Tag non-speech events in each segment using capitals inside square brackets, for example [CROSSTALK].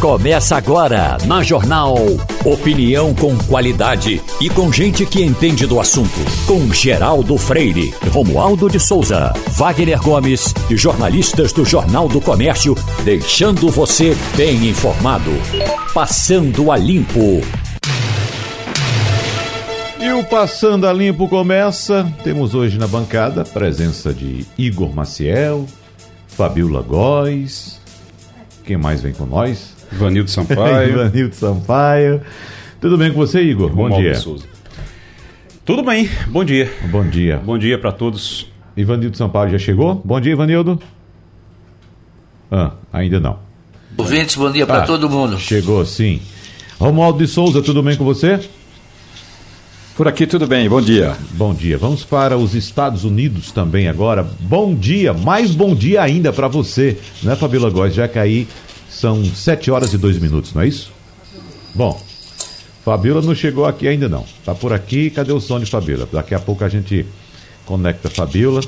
Começa agora na Jornal. Opinião com qualidade e com gente que entende do assunto. Com Geraldo Freire, Romualdo de Souza, Wagner Gomes e jornalistas do Jornal do Comércio, deixando você bem informado. Passando a Limpo. E o Passando a Limpo começa. Temos hoje na bancada a presença de Igor Maciel, Fabiola Góes. Quem mais vem com nós? Ivanildo [LAUGHS] Sampaio. Ivanildo Sampaio. Tudo bem com você, Igor? Bom dia. de Souza. Tudo bem, bom dia. Bom dia. Bom dia para todos. Ivanildo Sampaio já chegou? Bom dia, Ivanildo. Ah, ainda não. Ouvintes, bom dia para Ah, todo mundo. Chegou sim. Romualdo de Souza, tudo bem com você? Por aqui tudo bem, bom dia. Bom dia. Vamos para os Estados Unidos também agora. Bom dia, mais bom dia ainda para você, né, Fabíola Góes? Já que aí são 7 horas e 2 minutos, não é isso? Bom, Fabíola não chegou aqui ainda não. Tá por aqui, cadê o som de Fabíola? Daqui a pouco a gente conecta a Fabíola.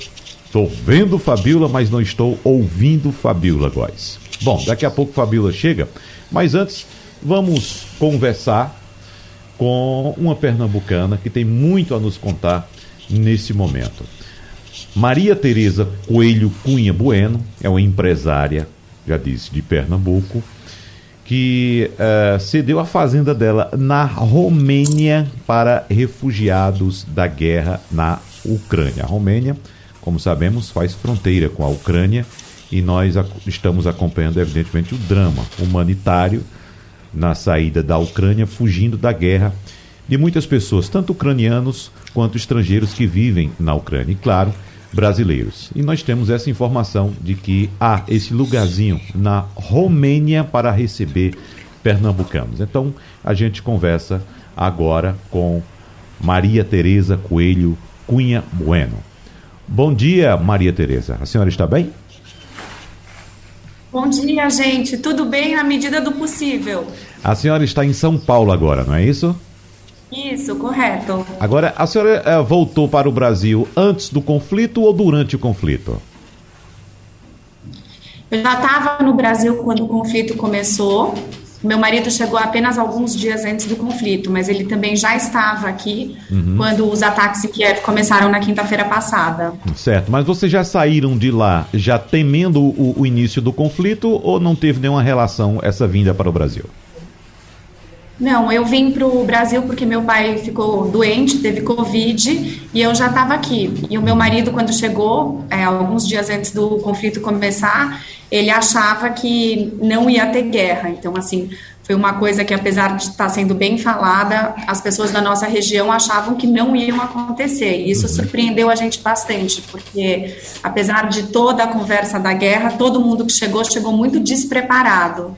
Estou vendo Fabíola, mas não estou ouvindo Fabíola Góes. Bom, daqui a pouco Fabíola chega, mas antes vamos conversar com uma pernambucana que tem muito a nos contar nesse momento. Maria Tereza Coelho Cunha Bueno é uma empresária, já disse, de Pernambuco, que eh, cedeu a fazenda dela na Romênia para refugiados da guerra na Ucrânia. A Romênia, como sabemos, faz fronteira com a Ucrânia e nós ac- estamos acompanhando, evidentemente, o drama humanitário na saída da Ucrânia, fugindo da guerra de muitas pessoas, tanto ucranianos quanto estrangeiros que vivem na Ucrânia. E, claro, brasileiros. E nós temos essa informação de que há esse lugarzinho na Romênia para receber pernambucanos. Então, a gente conversa agora com Maria Tereza Coelho Cunha Bueno. Bom dia, Maria Tereza. A senhora está bem? Bom dia, gente. Tudo bem na medida do possível? A senhora está em São Paulo agora, não é isso? Isso, correto. Agora, a senhora eh, voltou para o Brasil antes do conflito ou durante o conflito? Eu já estava no Brasil quando o conflito começou. Meu marido chegou apenas alguns dias antes do conflito, mas ele também já estava aqui quando os ataques em Kiev começaram na quinta-feira passada. Certo, mas vocês já saíram de lá já temendo o, o início do conflito ou não teve nenhuma relação essa vinda para o Brasil? Não, eu vim para o Brasil porque meu pai ficou doente, teve Covid, e eu já estava aqui. E o meu marido, quando chegou, é, alguns dias antes do conflito começar, ele achava que não ia ter guerra. Então, assim, foi uma coisa que, apesar de estar sendo bem falada, as pessoas da nossa região achavam que não iam acontecer. E isso surpreendeu a gente bastante, porque, apesar de toda a conversa da guerra, todo mundo que chegou, chegou muito despreparado.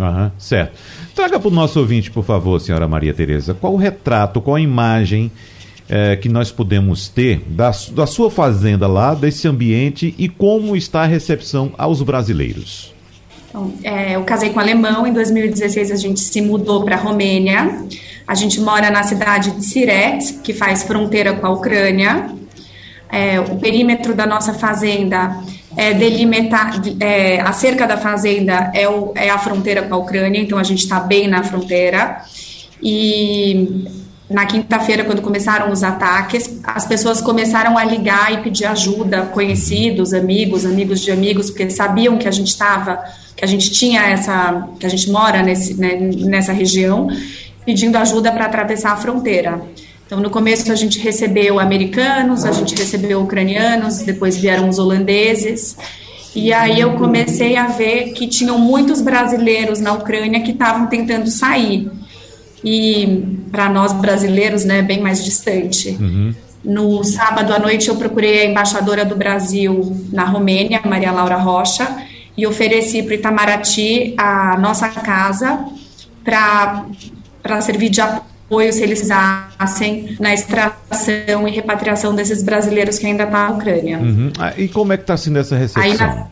Aham, certo. Traga para o nosso ouvinte, por favor, senhora Maria Tereza, qual o retrato, qual a imagem eh, que nós podemos ter da, da sua fazenda lá, desse ambiente e como está a recepção aos brasileiros? Então, é, eu casei com um alemão, em 2016 a gente se mudou para a Romênia. A gente mora na cidade de Siret, que faz fronteira com a Ucrânia. É, o perímetro da nossa fazenda é delimitar, é, a cerca da fazenda é, o, é a fronteira com a Ucrânia, então a gente está bem na fronteira. E na quinta-feira, quando começaram os ataques, as pessoas começaram a ligar e pedir ajuda, conhecidos, amigos, amigos de amigos, porque sabiam que a gente estava, que a gente tinha essa, que a gente mora nesse, né, nessa região, pedindo ajuda para atravessar a fronteira. Então, no começo a gente recebeu americanos, a gente recebeu ucranianos, depois vieram os holandeses. E aí eu comecei a ver que tinham muitos brasileiros na Ucrânia que estavam tentando sair. E para nós brasileiros, né, bem mais distante. No sábado à noite eu procurei a embaixadora do Brasil na Romênia, Maria Laura Rocha, e ofereci para Itamaraty a nossa casa para servir de apoio se eles precisassem na extração e repatriação desses brasileiros que ainda estão na Ucrânia. Uhum. Ah, e como é que está sendo essa recepção?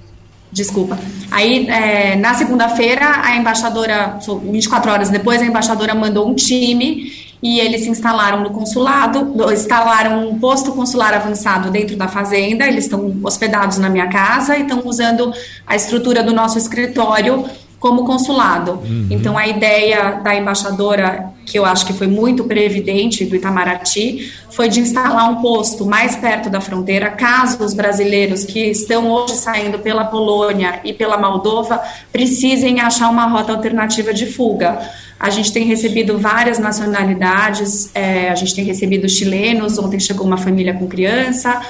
Desculpa. Aí é, na segunda-feira a embaixadora, 24 horas depois, a embaixadora mandou um time e eles se instalaram no consulado, instalaram um posto consular avançado dentro da fazenda. Eles estão hospedados na minha casa e estão usando a estrutura do nosso escritório como consulado. Uhum. Então, a ideia da embaixadora, que eu acho que foi muito previdente do Itamaraty, foi de instalar um posto mais perto da fronteira, caso os brasileiros que estão hoje saindo pela Polônia e pela Moldova precisem achar uma rota alternativa de fuga. A gente tem recebido várias nacionalidades, é, a gente tem recebido chilenos, ontem chegou uma família com criança,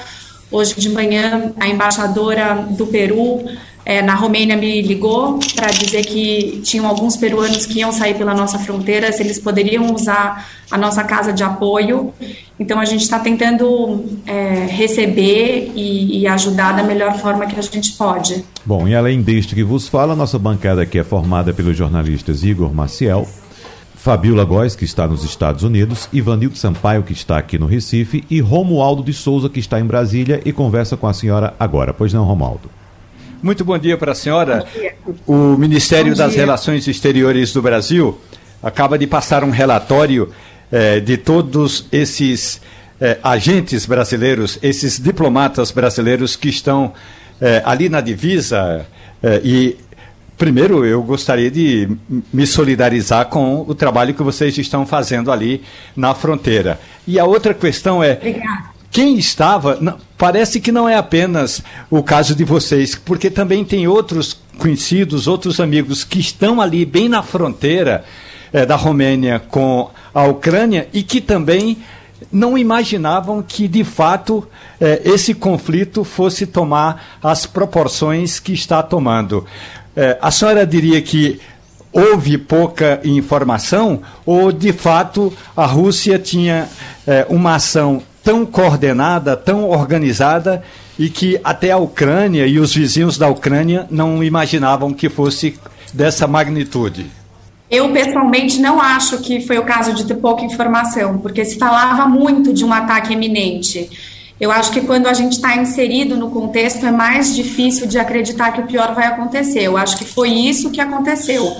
hoje de manhã a embaixadora do Peru é, na Romênia me ligou para dizer que tinham alguns peruanos que iam sair pela nossa fronteira, se eles poderiam usar a nossa casa de apoio. Então a gente está tentando é, receber e, e, ajudar da melhor forma que a gente pode. Bom, e além deste que vos fala, nossa bancada aqui é formada pelos jornalistas Igor Maciel, Fabiola Góes, que está nos Estados Unidos, Ivanildo Sampaio, que está aqui no Recife, e Romualdo de Souza, que está em Brasília e conversa com a senhora agora. Pois não, Romualdo? Muito bom dia para a senhora. O Ministério das Relações Exteriores do Brasil acaba de passar um relatório eh, de todos esses eh, agentes brasileiros, esses diplomatas brasileiros que estão eh, ali na divisa e Primeiro, eu gostaria de me solidarizar com o trabalho que vocês estão fazendo ali na fronteira. E a outra questão é: Obrigada quem estava, parece que não é apenas o caso de vocês, porque também tem outros conhecidos, outros amigos que estão ali bem na fronteira é, da Romênia com a Ucrânia e que também não imaginavam que de fato é, esse conflito fosse tomar as proporções que está tomando. É, a senhora diria que houve pouca informação ou de fato a Rússia tinha uma ação tão coordenada, tão organizada e que até a Ucrânia e os vizinhos da Ucrânia não imaginavam que fosse dessa magnitude. Eu, pessoalmente, não acho que foi o caso de ter pouca informação, porque se falava muito de um ataque iminente. Eu acho que quando a gente está inserido no contexto é mais difícil de acreditar que o pior vai acontecer. Eu acho que foi isso que aconteceu.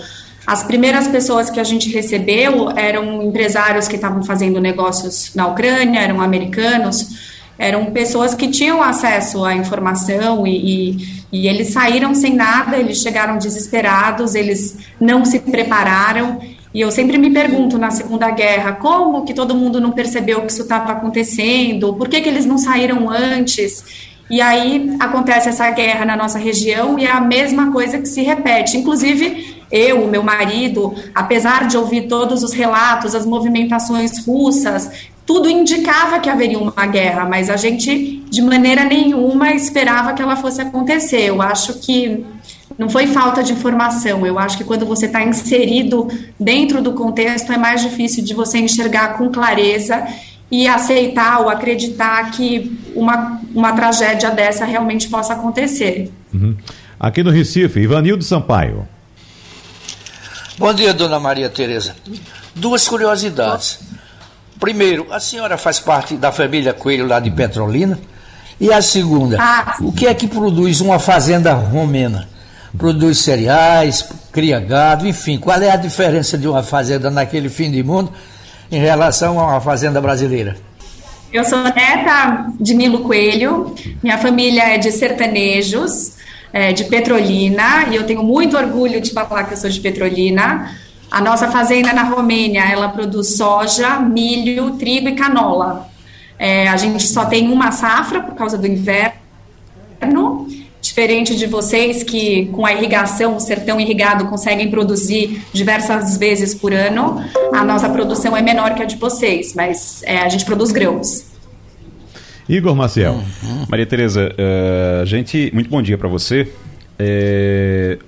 As primeiras pessoas que a gente recebeu eram empresários que estavam fazendo negócios na Ucrânia, eram americanos, eram pessoas que tinham acesso à informação e, e, e eles saíram sem nada, eles chegaram desesperados, eles não se prepararam. E eu sempre me pergunto na Segunda Guerra, como que todo mundo não percebeu que isso estava acontecendo? Por que, que eles não saíram antes? E aí acontece essa guerra na nossa região e é a mesma coisa que se repete. Inclusive, eu, meu marido, apesar de ouvir todos os relatos, as movimentações russas, tudo indicava que haveria uma guerra, mas a gente de maneira nenhuma esperava que ela fosse acontecer. Eu acho que não foi falta de informação, eu acho que quando você está inserido dentro do contexto é mais difícil de você enxergar com clareza e aceitar ou acreditar que uma, uma tragédia dessa realmente possa acontecer. Uhum. Aqui no Recife, Ivanildo Sampaio. Bom dia, dona Maria Tereza. Duas curiosidades. Primeiro, a senhora faz parte da família Coelho lá de Petrolina. E a segunda, ah. o que é que produz uma fazenda romena? Produz cereais, cria gado, enfim, qual é a diferença de uma fazenda naquele fim de mundo em relação a uma fazenda brasileira? Eu sou neta de Nilo Coelho, minha família é de sertanejos, é, de Petrolina, e eu tenho muito orgulho de falar que eu sou de Petrolina. A nossa fazenda na Romênia, ela produz soja, milho, trigo e canola. É, a gente só tem uma safra por causa do inverno, diferente de vocês que com a irrigação, o sertão irrigado, conseguem produzir diversas vezes por ano. A nossa produção é menor que a de vocês, mas é, a gente produz grãos. Igor Maciel. Uhum. Maria Tereza, uh, gente, muito bom dia para você. É,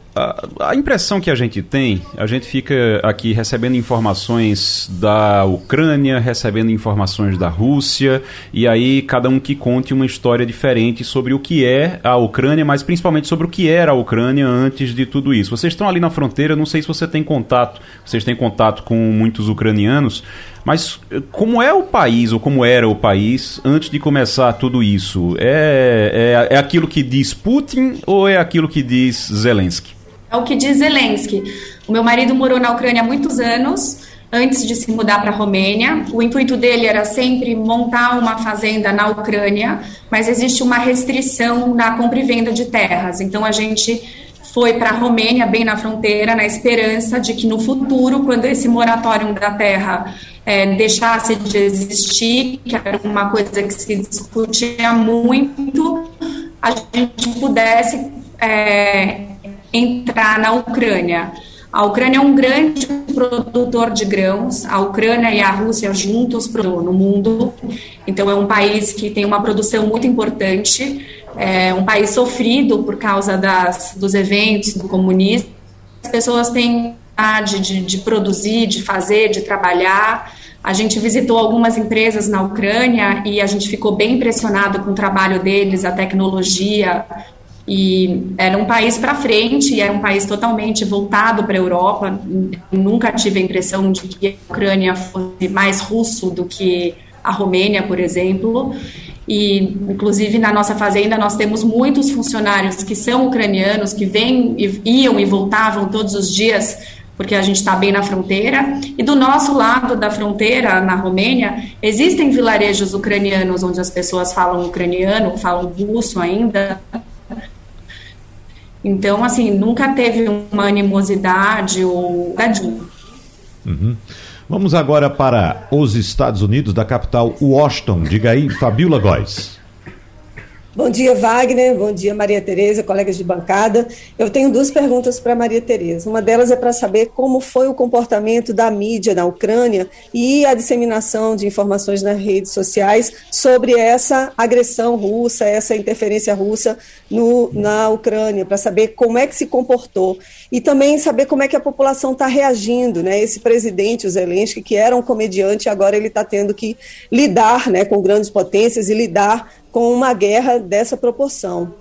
a, impressão que a gente tem, a gente fica aqui recebendo informações da Ucrânia, recebendo informações da Rússia, e aí cada um que conte uma história diferente sobre o que é a Ucrânia, mas principalmente sobre o que era a Ucrânia antes de tudo isso. Vocês estão ali na fronteira, não sei se você tem contato, vocês têm contato com muitos ucranianos, mas eh, como é o país, ou como era o país, antes de começar tudo isso? É, é, é aquilo que diz Putin ou é aquilo que diz Zelensky? É o que diz Zelensky. O meu marido morou na Ucrânia há muitos anos, antes de se mudar para a Romênia. O intuito dele era sempre montar uma fazenda na Ucrânia, mas existe uma restrição na compra e venda de terras. Então a gente foi para a Romênia, bem na fronteira, na esperança de que no futuro, quando esse moratório da terra é, deixasse de existir, que era uma coisa que se discutia muito, a gente pudesse é, entrar na Ucrânia. A Ucrânia é um grande produtor de grãos, a Ucrânia e a Rússia juntos no mundo, então é um país que tem uma produção muito importante, é um país sofrido por causa das, dos eventos do comunismo. As pessoas têm de, de produzir, de fazer, de trabalhar. A gente visitou algumas empresas na Ucrânia e a gente ficou bem impressionado com o trabalho deles, a tecnologia, e era um país para frente, era um país totalmente voltado para a Europa. Nunca tive a impressão de que a Ucrânia fosse mais russo do que a Romênia, por exemplo. E, inclusive, na nossa fazenda, nós temos muitos funcionários que são ucranianos, que vêm, iam e voltavam todos os dias, porque a gente está bem na fronteira. E do nosso lado da fronteira, na Romênia, existem vilarejos ucranianos onde as pessoas falam ucraniano, falam russo ainda, então, assim, nunca teve uma animosidade ou uhum. Vamos agora para os Estados Unidos, da capital Washington. Diga aí, Fabiola Góes. Bom dia, Wagner. Bom dia, Maria Tereza, colegas de bancada. Eu tenho duas perguntas para Maria Tereza. Uma delas é para saber como foi o comportamento da mídia na Ucrânia e a disseminação de informações nas redes sociais sobre essa agressão russa, essa interferência russa no, na Ucrânia, para saber como é que se comportou e também saber como é que a população está reagindo, né? Esse presidente, o Zelensky, que era um comediante, agora ele está tendo que lidar, né, com grandes potências e lidar com uma guerra dessa proporção.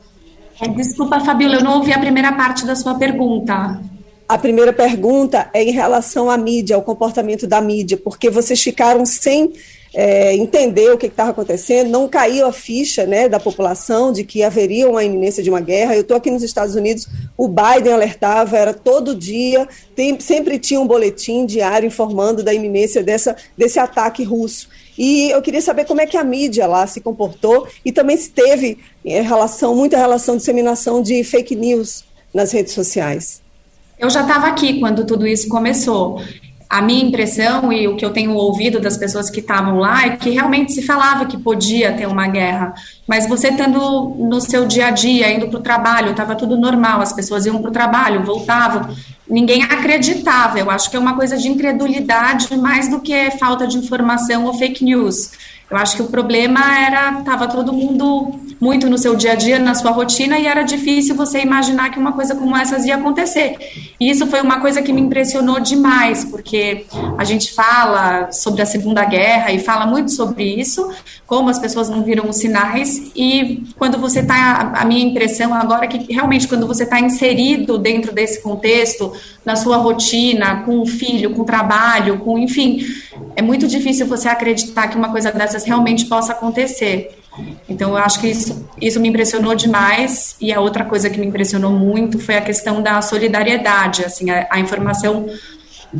É, desculpa, Fabiola, eu não ouvi a primeira parte da sua pergunta. A primeira pergunta é em relação à mídia, ao comportamento da mídia, porque vocês ficaram sem é, entender o que estava acontecendo, não caiu a ficha né, da população de que haveria uma iminência de uma guerra. Eu estou aqui nos Estados Unidos, o Biden alertava, era todo dia, tem, sempre tinha um boletim diário informando da iminência dessa, desse ataque russo. E eu queria saber como é que a mídia lá se comportou e também se teve é, relação, muita relação de disseminação de fake news nas redes sociais. Eu já estava aqui quando tudo isso começou. A minha impressão e o que eu tenho ouvido das pessoas que estavam lá é que realmente se falava que podia ter uma guerra, mas você estando no seu dia a dia, indo para o trabalho, estava tudo normal, as pessoas iam para o trabalho, voltavam, ninguém acreditava. Eu acho que é uma coisa de incredulidade mais do que falta de informação ou fake news. Eu acho que o problema era estava todo mundo muito no seu dia a dia, na sua rotina, e era difícil você imaginar que uma coisa como essa ia acontecer. E isso foi uma coisa que me impressionou demais, porque a gente fala sobre a Segunda Guerra e fala muito sobre isso, como as pessoas não viram os sinais, e quando você está, a minha impressão agora é que realmente quando você está inserido dentro desse contexto, na sua rotina, com o filho, com o trabalho, com, enfim, é muito difícil você acreditar que uma coisa dessas realmente possa acontecer. Então, eu acho que isso, isso me impressionou demais. E a outra coisa que me impressionou muito foi a questão da solidariedade. Assim, a, a informação,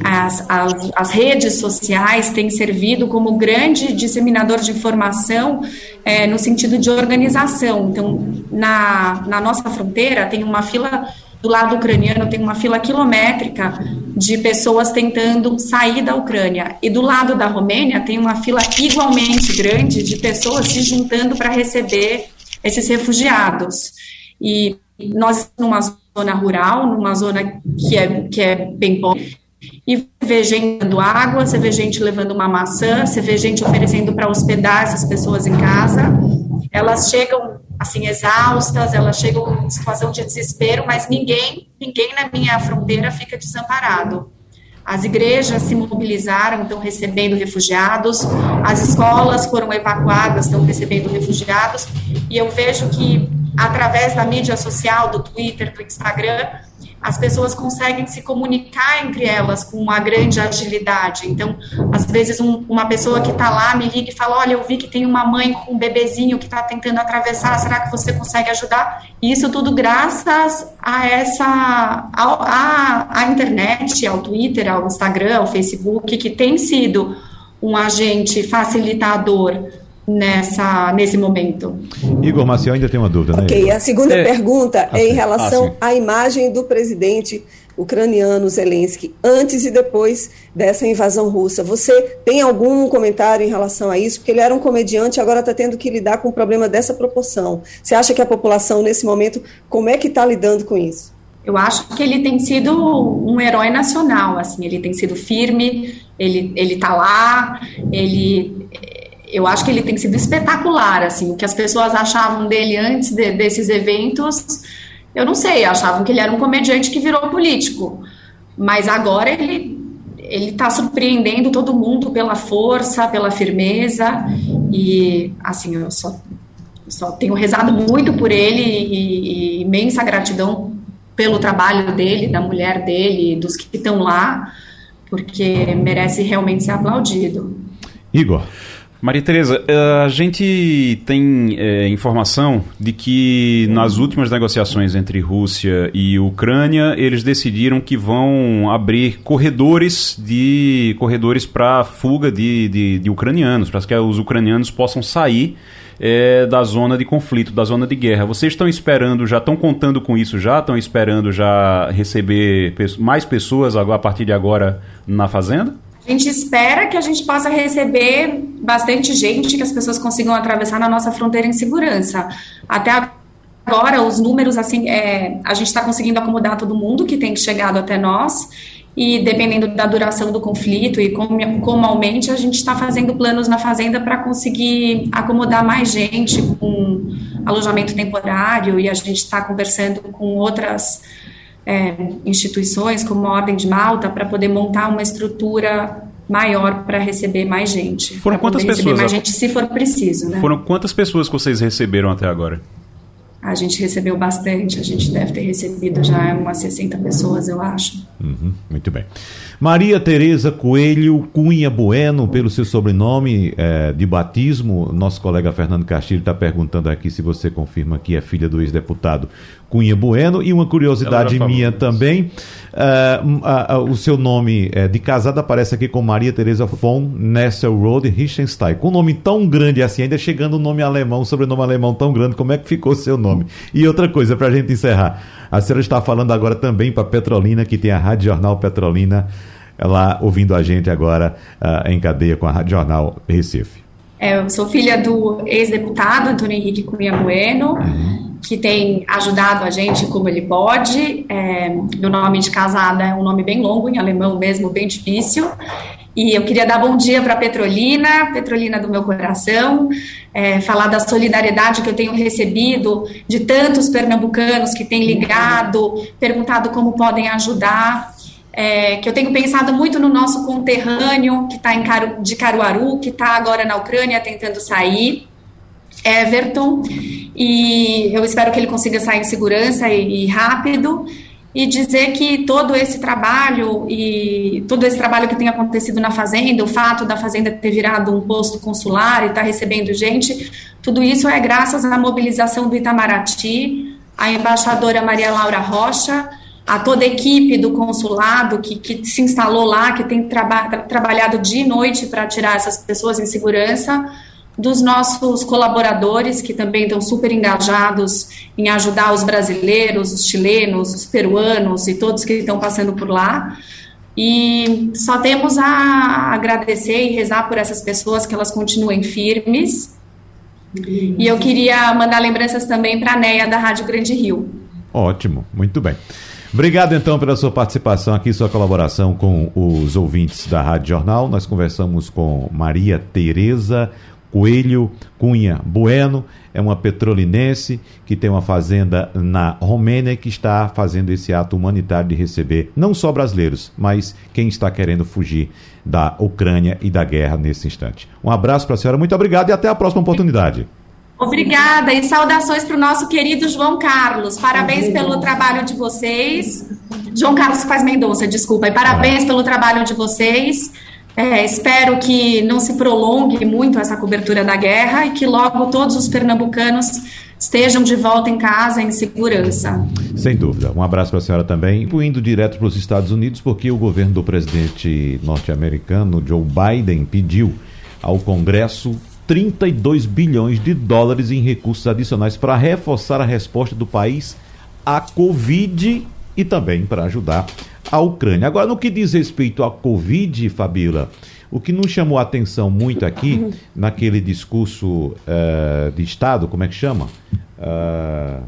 as, as, as, redes sociais têm servido como grande disseminador de informação é, no sentido de organização. Então, na, na nossa fronteira, tem uma fila do lado ucraniano tem uma fila quilométrica de pessoas tentando sair da Ucrânia. E do lado da Romênia tem uma fila igualmente grande de pessoas se juntando para receber esses refugiados. E nós, numa zona rural, numa zona que é, que é bem pobre, e vê gente dando água, você vê gente levando uma maçã, você vê gente oferecendo para hospedar essas pessoas em casa. Elas chegam assim exaustas, elas chegam em situação de desespero, mas ninguém, ninguém na minha fronteira fica desamparado. As igrejas se mobilizaram, estão recebendo refugiados, as escolas foram evacuadas, estão recebendo refugiados, e eu vejo que através da mídia social, do Twitter, do Instagram, as pessoas conseguem se comunicar entre elas com uma grande agilidade. Então, às vezes, um, uma pessoa que está lá me liga e fala: Olha, eu vi que tem uma mãe com um bebezinho que está tentando atravessar, será que você consegue ajudar? E isso tudo graças a essa. a internet, ao Twitter, ao Instagram, ao Facebook, que tem sido um agente facilitador nessa, nesse momento. Igor Maciel ainda tem uma dúvida, né? Ok, a segunda é, pergunta é em relação ah, à imagem do presidente ucraniano Zelensky antes e depois dessa invasão russa. Você tem algum comentário em relação a isso? Porque ele era um comediante, agora está tendo que lidar com um problema dessa proporção. Você acha que a população, nesse momento, como é que está lidando com isso? Eu acho que ele tem sido um herói nacional, assim, ele tem sido firme, ele ele está lá, ele eu acho que ele tem sido espetacular, assim, o que as pessoas achavam dele antes de, desses eventos, eu não sei, achavam que ele era um comediante que virou político, mas agora ele ele está surpreendendo todo mundo pela força, pela firmeza e assim eu só só tenho rezado muito por ele e, e imensa gratidão pelo trabalho dele, da mulher dele, dos que estão lá, porque merece realmente ser aplaudido. Igor. Maria Tereza, eh, a gente tem é, informação de que nas últimas negociações entre Rússia e Ucrânia, eles decidiram que vão abrir corredores de corredores para fuga de, de, de ucranianos, para que os ucranianos possam sair é, da zona de conflito, da zona de guerra. Vocês estão esperando, já estão contando com isso já? Estão esperando já receber mais pessoas a partir de agora na fazenda? A gente espera que a gente possa receber bastante gente, que as pessoas consigam atravessar na nossa fronteira em segurança. Até agora, os números, assim, é, a gente está conseguindo acomodar todo mundo que tem chegado até nós, e dependendo da duração do conflito e como, como aumente, a gente está fazendo planos na fazenda para conseguir acomodar mais gente com alojamento temporário, e a gente está conversando com outras é, instituições, como a Ordem de Malta, para poder montar uma estrutura maior para receber mais gente. Foram quantas pessoas? mais gente se for preciso, né? Foram quantas pessoas que vocês receberam até agora? A gente recebeu bastante, a gente deve ter recebido já umas 60 pessoas, eu acho. Uhum, muito bem. Maria Tereza Coelho Cunha Bueno, pelo seu sobrenome é, de batismo, nosso colega Fernando Castilho está perguntando aqui se você confirma que é filha do ex-deputado Cunha Bueno. E uma curiosidade minha também, uh, uh, uh, o seu nome uh, de casada aparece aqui com Maria Teresa von Nesselrode Richenstein. Com um nome tão grande assim, ainda chegando um nome alemão, um sobrenome alemão tão grande, como é que ficou o seu nome? E outra coisa, para a gente encerrar, a senhora está falando agora também para Petrolina, que tem a Rádio Jornal Petrolina, lá ouvindo a gente agora uh, em cadeia com a Rádio Jornal Recife. É, eu sou filha do ex-deputado Antônio Henrique Cunha Bueno. Uhum que tem ajudado a gente como ele pode. É, meu nome de casada é um nome bem longo, em alemão mesmo, bem difícil. E eu queria dar bom dia para a Petrolina, Petrolina do meu coração, é, falar da solidariedade que eu tenho recebido de tantos pernambucanos que têm ligado, perguntado como podem ajudar. É, que eu tenho pensado muito no nosso conterrâneo que está de Caruaru, que está agora na Ucrânia tentando sair. Everton, e eu espero que ele consiga sair em segurança e, e rápido e dizer que todo esse trabalho e todo esse trabalho que tem acontecido na fazenda, o fato da fazenda ter virado um posto consular e estar tá recebendo gente, tudo isso é graças à mobilização do Itamaraty, a embaixadora Maria Laura Rocha, a toda a equipe do consulado que, que se instalou lá, que tem traba trabalhado dia e noite para tirar essas pessoas em segurança dos nossos colaboradores, que também estão super engajados em ajudar os brasileiros, os chilenos, os peruanos e todos que estão passando por lá. E só temos a agradecer e rezar por essas pessoas que elas continuem firmes. E eu queria mandar lembranças também para a Neia da Rádio Grande Rio. Ótimo, muito bem. Obrigado então pela sua participação aqui, sua colaboração com os ouvintes da Rádio Jornal. Nós conversamos com Maria Tereza Coelho Cunha Bueno, é uma petrolinense que tem uma fazenda na Romênia que está fazendo esse ato humanitário de receber não só brasileiros, mas quem está querendo fugir da Ucrânia e da guerra nesse instante. Um abraço para a senhora, muito obrigado e até a próxima oportunidade. Obrigada e saudações para o nosso querido João Carlos. Parabéns pelo trabalho de vocês. João Carlos faz Mendonça, desculpa. E parabéns pelo trabalho de vocês. É, espero que não se prolongue muito essa cobertura da guerra e que logo todos os pernambucanos estejam de volta em casa em segurança. Sem dúvida. Um abraço para a senhora também. Indo direto para os Estados Unidos, porque o governo do presidente norte-americano, Joe Biden, pediu ao Congresso 32 bilhões de dólares em recursos adicionais para reforçar a resposta do país à Covid e também para ajudar a Ucrânia. Agora, no que diz respeito à Covid, Fabíola, o que nos chamou a atenção muito aqui, [LAUGHS] naquele discurso uh, de Estado, como é que chama? Uh,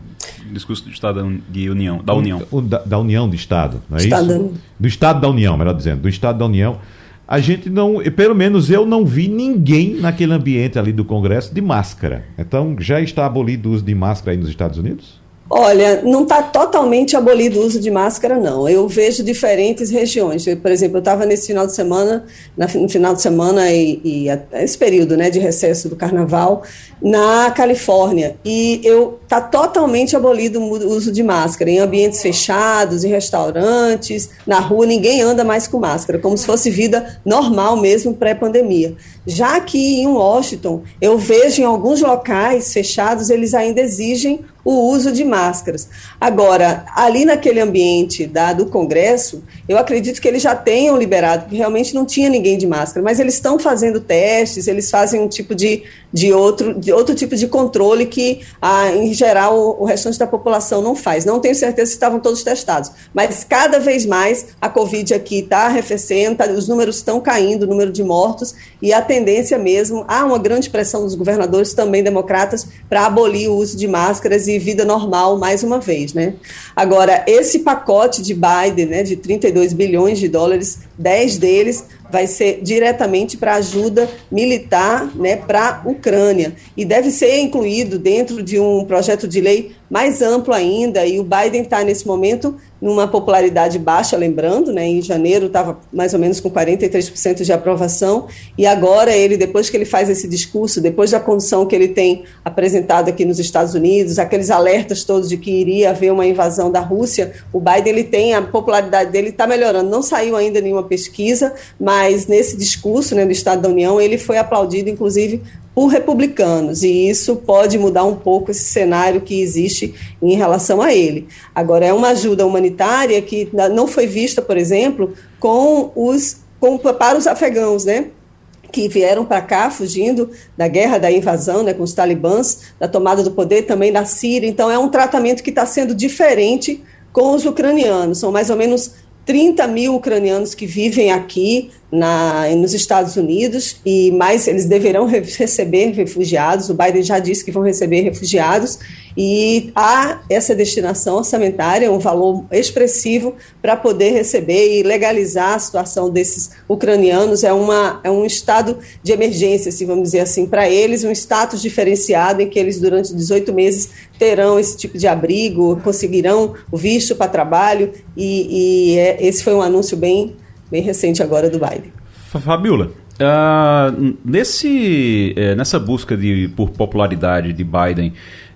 discurso do Estado de União, da União. O, da, da, União de Estado, não é Estado. isso? Do Estado da União, melhor dizendo, do Estado da União. A gente não, pelo menos eu não vi ninguém naquele ambiente ali do Congresso de máscara. Então, já está abolido o uso de máscara aí nos Estados Unidos? Olha, não está totalmente abolido o uso de máscara, não. Eu vejo diferentes regiões. Eu, por exemplo, eu estava nesse final de semana, no final de semana e, e esse período né, de recesso do carnaval, na Califórnia. E eu está totalmente abolido o uso de máscara. Em ambientes fechados, em restaurantes, na rua, ninguém anda mais com máscara, como se fosse vida normal mesmo pré-pandemia. Já que em Washington, eu vejo em alguns locais fechados, eles ainda exigem o uso de máscaras. Agora, ali naquele ambiente da, do Congresso, eu acredito que eles já tenham liberado, porque realmente não tinha ninguém de máscara, mas eles estão fazendo testes, eles fazem um tipo de, de, outro, de outro tipo de controle que, ah, em geral, o, o restante da população não faz. Não tenho certeza se estavam todos testados, mas cada vez mais a Covid aqui está arrefecendo, tá, os números estão caindo, o número de mortos, e a tendência mesmo, há uma grande pressão dos governadores, também democratas, para abolir o uso de máscaras e vida normal mais uma vez, né? Agora, esse pacote de Biden, né, de 32 bilhões de dólares, 10 deles vai ser diretamente para ajuda militar né, para a Ucrânia. E deve ser incluído dentro de um projeto de lei mais amplo ainda. E o Biden está, nesse momento, numa popularidade baixa, lembrando, né, em janeiro estava mais ou menos com 43% de aprovação. E agora, ele, depois que ele faz esse discurso, depois da condição que ele tem apresentado aqui nos Estados Unidos, aqueles alertas todos de que iria haver uma invasão da Rússia, o Biden ele tem, a popularidade dele está melhorando. Não saiu ainda nenhuma pesquisa, mas nesse discurso né, do Estado da União, ele foi aplaudido, inclusive, por republicanos, e isso pode mudar um pouco esse cenário que existe em relação a ele. Agora, é uma ajuda humanitária que não foi vista, por exemplo, com os, com, para os afegãos, né? que vieram para cá fugindo da guerra, da invasão, né, com os talibãs, da tomada do poder também da Síria. Então, é um tratamento que está sendo diferente com os ucranianos. São mais ou menos 30 mil ucranianos que vivem aqui na, nos Estados Unidos e mais eles deverão re receber refugiados. O Biden já disse que vão receber refugiados e há essa destinação orçamentária, um valor expressivo para poder receber e legalizar a situação desses ucranianos. É, uma, é um estado de emergência, se vamos dizer assim, para eles, um status diferenciado em que eles durante 18 meses terão esse tipo de abrigo, conseguirão o visto para trabalho e, e é, esse foi um anúncio bem bem recente agora do Biden. Fabiola, uh, nesse, é, nessa busca de, por popularidade de Biden,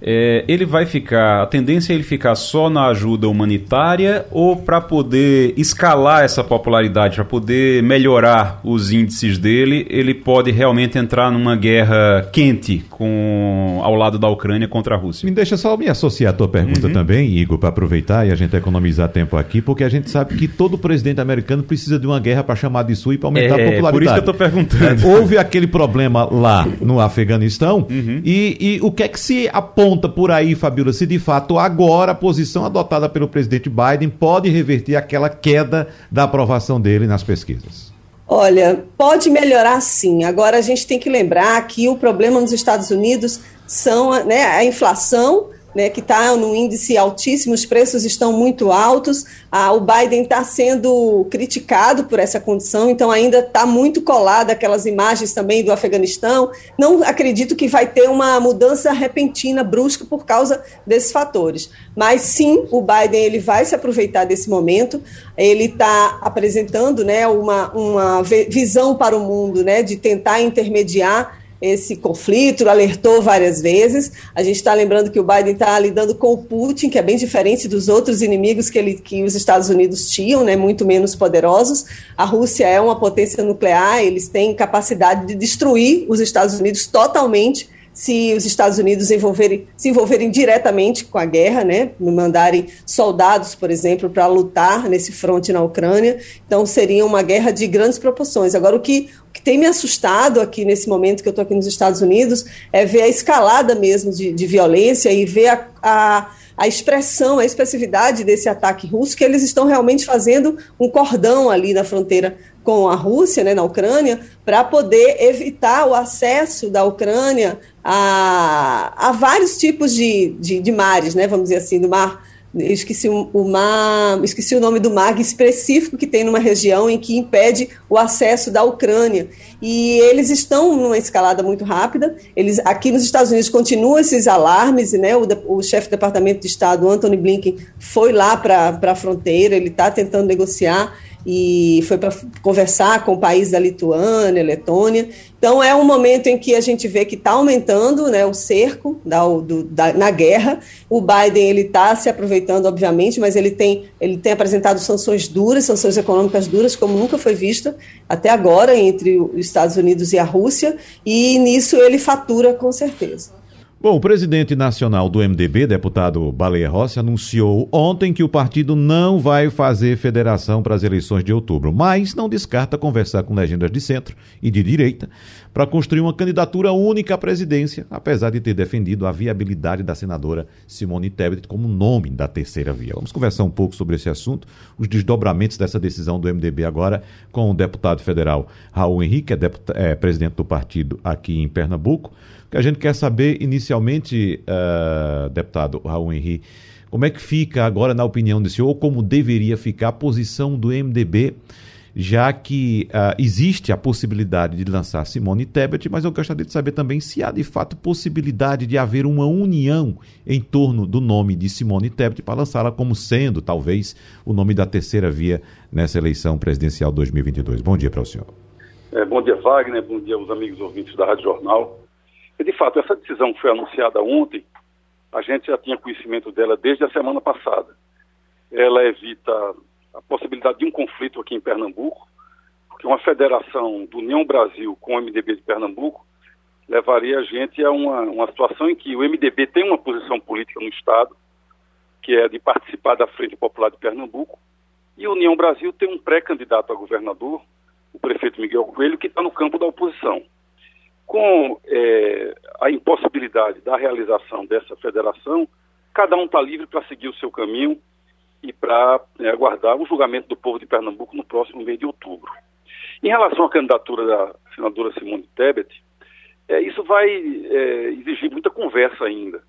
é, ele vai ficar, a tendência é ele ficar só na ajuda humanitária ou para poder escalar essa popularidade, para poder melhorar os índices dele, ele pode realmente entrar numa guerra quente com ao lado da Ucrânia contra a Rússia. Me deixa só me associar à tua pergunta uhum. também, Igor, para aproveitar e a gente economizar tempo aqui, porque a gente sabe que todo presidente americano precisa de uma guerra para chamar de sua e para aumentar é, a popularidade. Por isso que eu estou perguntando. Houve aquele problema lá no Afeganistão uhum. e, e o que é que se aponta pergunta por aí, Fabíola, se de fato agora a posição adotada pelo presidente Biden pode reverter aquela queda da aprovação dele nas pesquisas. Olha, pode melhorar sim. Agora a gente tem que lembrar que o problema nos Estados Unidos são né, a inflação né, que está no índice altíssimo, os preços estão muito altos. Ah, o Biden está sendo criticado por essa condição, então ainda está muito colado aquelas imagens também do Afeganistão. Não acredito que vai ter uma mudança repentina, brusca, por causa desses fatores. Mas sim, o Biden ele vai se aproveitar desse momento. Ele está apresentando né, uma, uma visão para o mundo né, de tentar intermediar esse conflito, alertou várias vezes. A gente está lembrando que o Biden está lidando com o Putin, que é bem diferente dos outros inimigos que, ele, que os Estados Unidos tinham, né, muito menos poderosos. A Rússia é uma potência nuclear, eles têm capacidade de destruir os Estados Unidos totalmente se os Estados Unidos envolverem, se envolverem diretamente com a guerra, né, mandarem soldados, por exemplo, para lutar nesse fronte na Ucrânia. Então, seria uma guerra de grandes proporções. Agora, o que, o que tem me assustado aqui nesse momento que eu estou aqui nos Estados Unidos é ver a escalada mesmo de, de violência e ver a, a a expressão, a expressividade desse ataque russo, que eles estão realmente fazendo um cordão ali na fronteira com a Rússia, né, na Ucrânia, para poder evitar o acesso da Ucrânia a, a vários tipos de, de, de mares, né, vamos dizer assim, do mar eu esqueci mar, esqueci o nome do mar específico que tem numa região em que impede o acesso da Ucrânia. E eles estão numa escalada muito rápida. Eles aqui nos Estados Unidos continuam esses alarmes, né? O, o chefe do Departamento de Estado, Anthony Blinken, foi lá para a fronteira, ele está tentando negociar e foi para conversar com países da Lituânia, Letônia. Então é um momento em que a gente vê que está aumentando né, o cerco da, do, da, na guerra. O Biden ele está se aproveitando, obviamente, mas ele tem, ele tem apresentado sanções duras, sanções econômicas duras, como nunca foi vista até agora entre os Estados Unidos e a Rússia, e nisso ele fatura com certeza. Bom, o presidente nacional do MDB, deputado Baleia Rossi, anunciou ontem que o partido não vai fazer federação para as eleições de outubro, mas não descarta conversar com legendas de centro e de direita para construir uma candidatura única à presidência, apesar de ter defendido a viabilidade da senadora Simone Tebet como nome da terceira via. Vamos conversar um pouco sobre esse assunto, os desdobramentos dessa decisão do MDB agora com o deputado federal Raul Henrique, que é, é presidente do partido aqui em Pernambuco que a gente quer saber inicialmente, uh, deputado Raul Henrique, como é que fica agora, na opinião do senhor, ou como deveria ficar a posição do MDB, já que uh, existe a possibilidade de lançar Simone Tebet, mas eu gostaria de saber também se há de fato possibilidade de haver uma união em torno do nome de Simone Tebet para lançá-la como sendo, talvez, o nome da terceira via nessa eleição presidencial 2022. Bom dia para o senhor. É, bom dia, Wagner. Bom dia aos amigos ouvintes da Rádio Jornal. E, de fato, essa decisão que foi anunciada ontem, a gente já tinha conhecimento dela desde a semana passada. Ela evita a possibilidade de um conflito aqui em Pernambuco, porque uma federação do União Brasil com o MDB de Pernambuco levaria a gente a uma, uma situação em que o MDB tem uma posição política no Estado, que é de participar da Frente Popular de Pernambuco, e a União Brasil tem um pré-candidato a governador, o prefeito Miguel Coelho, que está no campo da oposição com é, a impossibilidade da realização dessa federação, cada um está livre para seguir o seu caminho e para é, aguardar o julgamento do povo de Pernambuco no próximo mês de outubro. Em relação à candidatura da senadora Simone Tebet, é, isso vai é, exigir muita conversa ainda.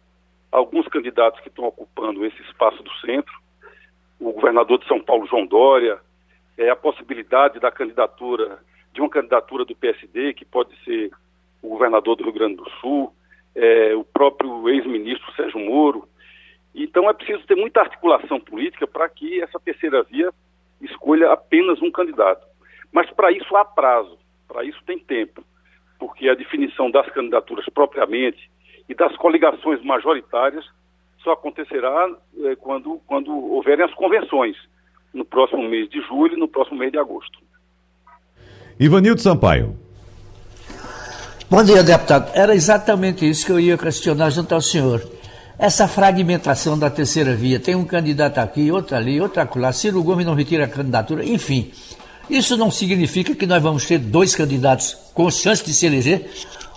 Alguns candidatos que estão ocupando esse espaço do centro, o governador de São Paulo, João Dória, é, a possibilidade da candidatura, de uma candidatura do PSD, que pode ser o governador do Rio Grande do Sul, é, o próprio ex-ministro Sérgio Moro. Então é preciso ter muita articulação política para que essa terceira via escolha apenas um candidato. Mas para isso há prazo, para isso tem tempo, porque a definição das candidaturas propriamente e das coligações majoritárias só acontecerá é, quando, quando houverem as convenções, no próximo mês de julho e no próximo mês de agosto. Ivanildo Sampaio. Bom dia, deputado. Era exatamente isso que eu ia questionar junto ao senhor. Essa fragmentação da terceira via, tem um candidato aqui, outro ali, outro acolá, Ciro Gomes não retira a candidatura, enfim. Isso não significa que nós vamos ter dois candidatos com chance de se eleger,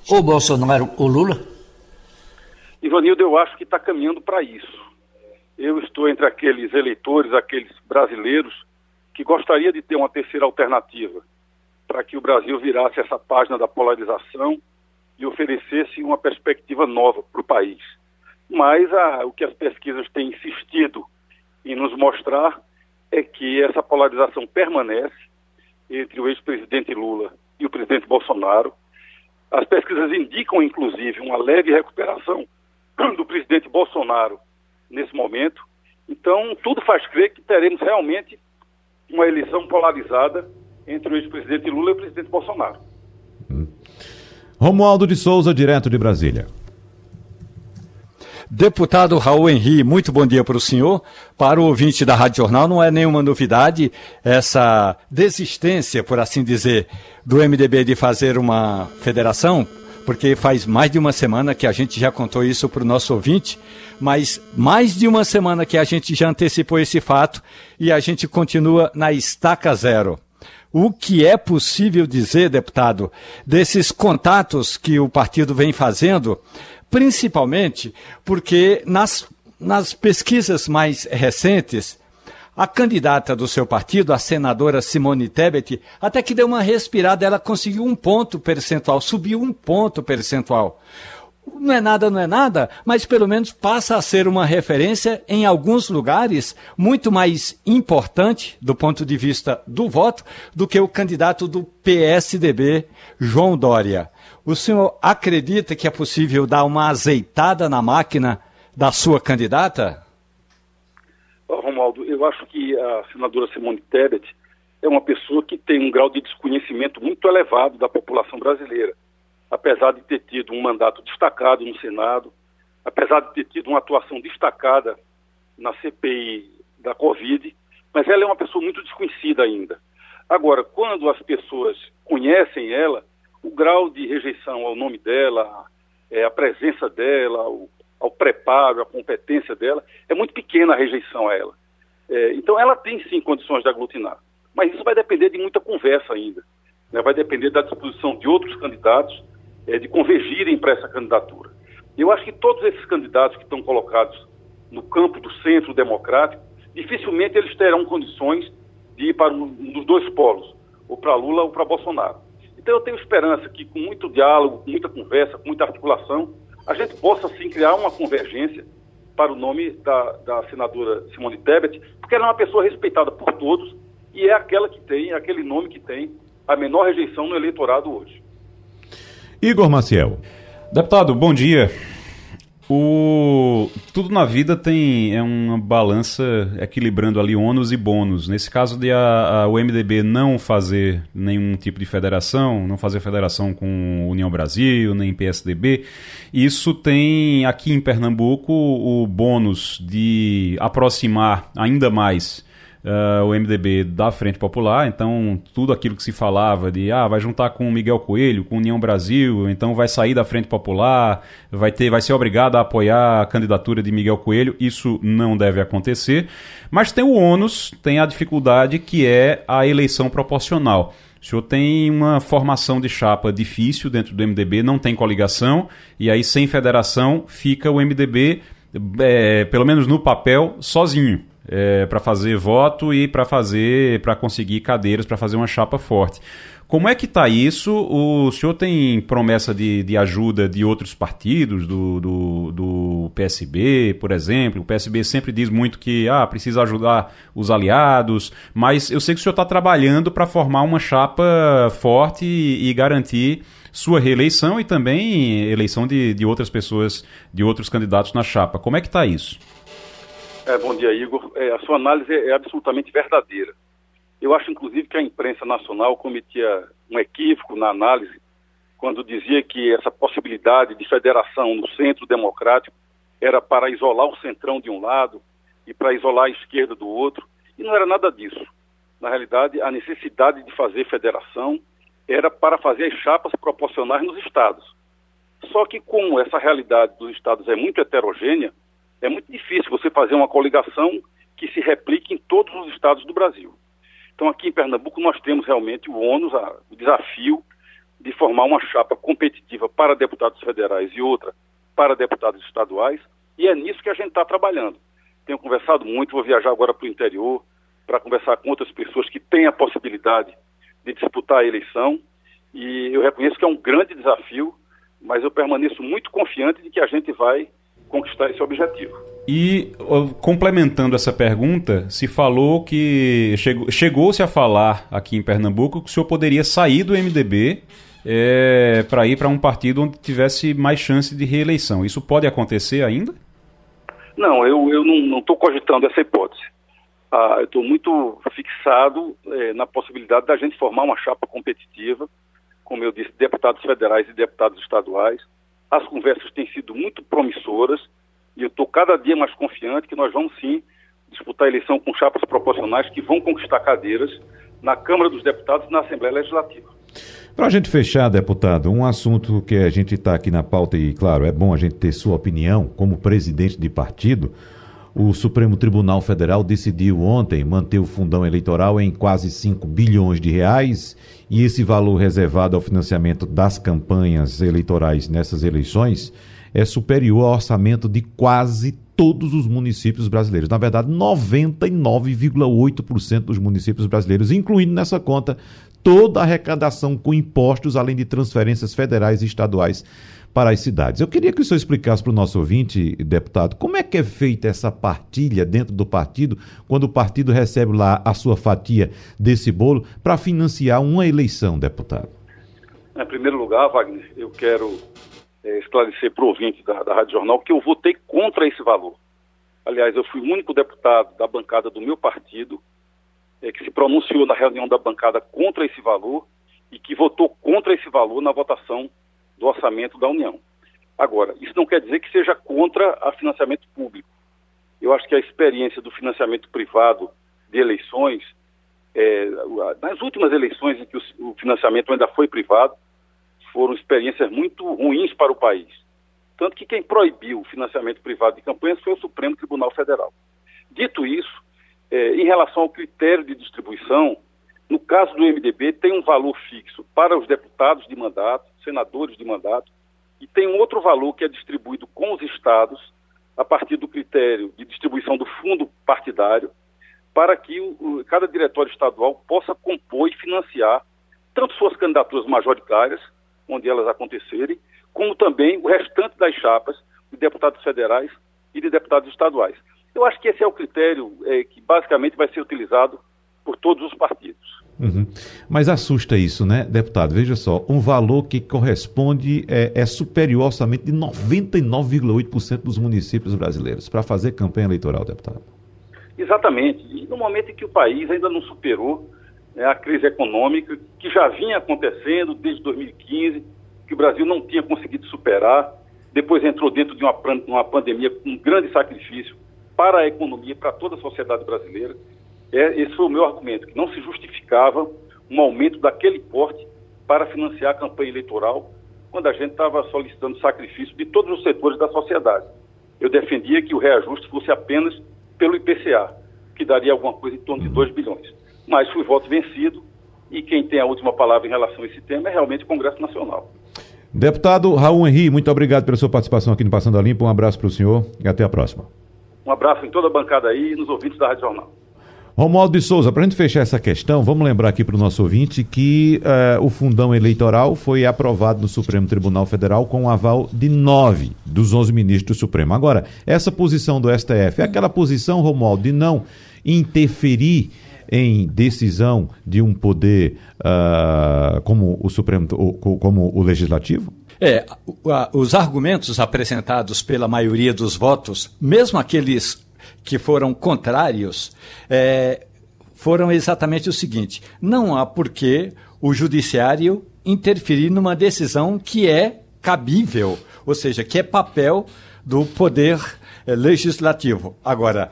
ou Bolsonaro ou Lula? Ivanildo, eu acho que está caminhando para isso. Eu estou entre aqueles eleitores, aqueles brasileiros, que gostaria de ter uma terceira alternativa para que o Brasil virasse essa página da polarização e oferecesse uma perspectiva nova para o país. Mas a, o que as pesquisas têm insistido em nos mostrar é que essa polarização permanece entre o ex-presidente Lula e o presidente Bolsonaro. As pesquisas indicam, inclusive, uma leve recuperação [CLEARS THROAT] do presidente Bolsonaro nesse momento. Então, tudo faz crer que teremos realmente uma eleição polarizada entre o ex-presidente Lula e o presidente Bolsonaro. Hum. Romualdo de Souza, direto de Brasília. Deputado Raul Henri, muito bom dia para o senhor. Para o ouvinte da Rádio Jornal, não é nenhuma novidade essa desistência, por assim dizer, do MDB de fazer uma federação porque faz mais de uma semana que a gente já contou isso para o nosso ouvinte, mas mais de uma semana que a gente já antecipou esse fato e a gente continua na estaca zero. O que é possível dizer, deputado, desses contatos que o partido vem fazendo, principalmente porque nas, nas pesquisas mais recentes, a candidata do seu partido, a senadora Simone Tebet, até que deu uma respirada, ela conseguiu um ponto percentual, subiu um ponto percentual. Não é nada, não é nada, mas pelo menos passa a ser uma referência em alguns lugares muito mais importante do ponto de vista do voto do que o candidato do PSDB, João Dória. O senhor acredita que é possível dar uma azeitada na máquina da sua candidata? Romualdo, eu acho que a senadora Simone Tebet é uma pessoa que tem um grau de desconhecimento muito elevado da população brasileira. Apesar de ter tido um mandato destacado no Senado, apesar de ter tido uma atuação destacada na CPI da Covid, mas ela é uma pessoa muito desconhecida ainda. Agora, quando as pessoas conhecem ela, o grau de rejeição ao nome dela, é, a presença dela, o, ao preparo, à competência dela, é muito pequena a rejeição a ela. É, então, ela tem sim condições de aglutinar, mas isso vai depender de muita conversa ainda. Né? Vai depender da disposição de outros candidatos é, de convergirem para essa candidatura. Eu acho que todos esses candidatos que estão colocados no campo do centro democrático, dificilmente eles terão condições de ir para um dos dois polos, ou para Lula ou para Bolsonaro. Então, eu tenho esperança que, com muito diálogo, com muita conversa, com muita articulação, a gente possa sim criar uma convergência para o nome da, da senadora Simone Tebet, porque ela é uma pessoa respeitada por todos e é aquela que tem, é aquele nome que tem a menor rejeição no eleitorado hoje. Igor Maciel. Deputado, bom dia. O tudo na vida tem é uma balança equilibrando ali ônus e bônus. Nesse caso de a, a, o MDB não fazer nenhum tipo de federação, não fazer federação com União Brasil, nem PSDB, isso tem aqui em Pernambuco o bônus de aproximar ainda mais uh, o MDB da Frente Popular, então tudo aquilo que se falava de ah, vai juntar com Miguel Coelho, com União Brasil, então vai sair da Frente Popular, vai ter, vai ser obrigado a apoiar a candidatura de Miguel Coelho, isso não deve acontecer. Mas tem o ônus, tem a dificuldade que é a eleição proporcional. O senhor tem uma formação de chapa difícil dentro do MDB, não tem coligação, e aí sem federação fica o MDB, é, pelo menos no papel, sozinho é, para fazer voto e para fazer para conseguir cadeiras para fazer uma chapa forte. Como é que está isso? O senhor tem promessa de, de ajuda de outros partidos, do, do, do, PSB, por exemplo? O PSB sempre diz muito que ah, precisa ajudar os aliados, mas eu sei que o senhor está trabalhando para formar uma chapa forte e, e, garantir sua reeleição e também eleição de, de outras pessoas, de outros candidatos na chapa. Como é que está isso? É, bom dia, Igor. É, a sua análise é absolutamente verdadeira. Eu acho, inclusive, que a imprensa nacional cometia um equívoco na análise quando dizia que essa possibilidade de federação no centro democrático era para isolar o centrão de um lado e para isolar a esquerda do outro. E não era nada disso. Na realidade, a necessidade de fazer federação era para fazer as chapas proporcionais nos estados. Só que, como essa realidade dos estados é muito heterogênea, é muito difícil você fazer uma coligação que se replique em todos os estados do Brasil. Então, aqui em Pernambuco, nós temos realmente o ônus, a, o desafio de formar uma chapa competitiva para deputados federais e outra para deputados estaduais, e é nisso que a gente está trabalhando. Tenho conversado muito, vou viajar agora para o interior para conversar com outras pessoas que têm a possibilidade de disputar a eleição, e eu reconheço que é um grande desafio, mas eu permaneço muito confiante de que a gente vai conquistar esse objetivo. E complementando essa pergunta, se falou que chegou-se a falar aqui em Pernambuco que o senhor poderia sair do MDB é, para ir para um partido onde tivesse mais chance de reeleição. Isso pode acontecer ainda? Não, eu, eu não estou cogitando essa hipótese. Ah, eu estou muito fixado é, na possibilidade da gente formar uma chapa competitiva, como eu disse, deputados federais e deputados estaduais, as conversas têm sido muito promissoras e eu estou cada dia mais confiante que nós vamos sim disputar a eleição com chapas proporcionais que vão conquistar cadeiras na Câmara dos Deputados e na Assembleia Legislativa. Para a gente fechar, deputado, um assunto que a gente está aqui na pauta e, claro, é bom a gente ter sua opinião como presidente de partido. O Supremo Tribunal Federal decidiu ontem manter o fundão eleitoral em quase 5 bilhões de reais e esse valor reservado ao financiamento das campanhas eleitorais nessas eleições é superior ao orçamento de quase todos os municípios brasileiros. Na verdade, 99,8% dos municípios brasileiros, incluindo nessa conta toda a arrecadação com impostos, além de transferências federais e estaduais para as cidades. Eu queria que o senhor explicasse para o nosso ouvinte, deputado, como é que é feita essa partilha dentro do partido, quando o partido recebe lá a sua fatia desse bolo para financiar uma eleição, deputado? Em primeiro lugar, Wagner, eu quero é, esclarecer para o ouvinte da, da Rádio Jornal que eu votei contra esse valor. Aliás, eu fui o único deputado da bancada do meu partido é, que se pronunciou na reunião da bancada contra esse valor e que votou contra esse valor na votação do orçamento da União. Agora, isso não quer dizer que seja contra a financiamento público. Eu acho que a experiência do financiamento privado de eleições, é, nas últimas eleições em que o, o financiamento ainda foi privado, foram experiências muito ruins para o país. Tanto que quem proibiu o financiamento privado de campanhas foi o Supremo Tribunal Federal. Dito isso, é, em relação ao critério de distribuição, no caso do MDB, tem um valor fixo para os deputados de mandato, senadores de mandato, e tem um outro valor que é distribuído com os estados, a partir do critério de distribuição do fundo partidário, para que o, cada diretório estadual possa compor e financiar tanto suas candidaturas majoritárias, onde elas acontecerem, como também o restante das chapas de deputados federais e de deputados estaduais. Eu acho que esse é o critério é, que basicamente vai ser utilizado por todos os partidos. Uhum. Mas assusta isso, né, deputado? Veja só, um valor que corresponde, é, é superior ao orçamento de 99,8% dos municípios brasileiros para fazer campanha eleitoral, deputado. Exatamente. E no momento em que o país ainda não superou né, a crise econômica, que já vinha acontecendo desde 2015, que o Brasil não tinha conseguido superar, depois entrou dentro de uma, uma pandemia com um grande sacrifício para a economia, para toda a sociedade brasileira. É, esse foi o meu argumento, que não se justificava um aumento daquele porte para financiar a campanha eleitoral, quando a gente estava solicitando sacrifício de todos os setores da sociedade. Eu defendia que o reajuste fosse apenas pelo IPCA, que daria alguma coisa em torno de 2 bilhões. Mas fui voto vencido e quem tem a última palavra em relação a esse tema é realmente o Congresso Nacional. Deputado Raul Henri, muito obrigado pela sua participação aqui no Passando a Limpo. Um abraço para o senhor e até a próxima. Um abraço em toda a bancada aí e nos ouvintes da Rádio Jornal. Romualdo de Souza, para a gente fechar essa questão, vamos lembrar aqui para o nosso ouvinte que uh, o fundão eleitoral foi aprovado no Supremo Tribunal Federal com um aval de nove dos onze ministros do Supremo. Agora, essa posição do STF é aquela posição, Romualdo, de não interferir em decisão de um poder uh, como o Supremo, como o Legislativo? É, os argumentos apresentados pela maioria dos votos, mesmo aqueles que foram contrários é, foram exatamente o seguinte: não há por que o judiciário interferir numa decisão que é cabível, ou seja, que é papel do poder é, legislativo. Agora,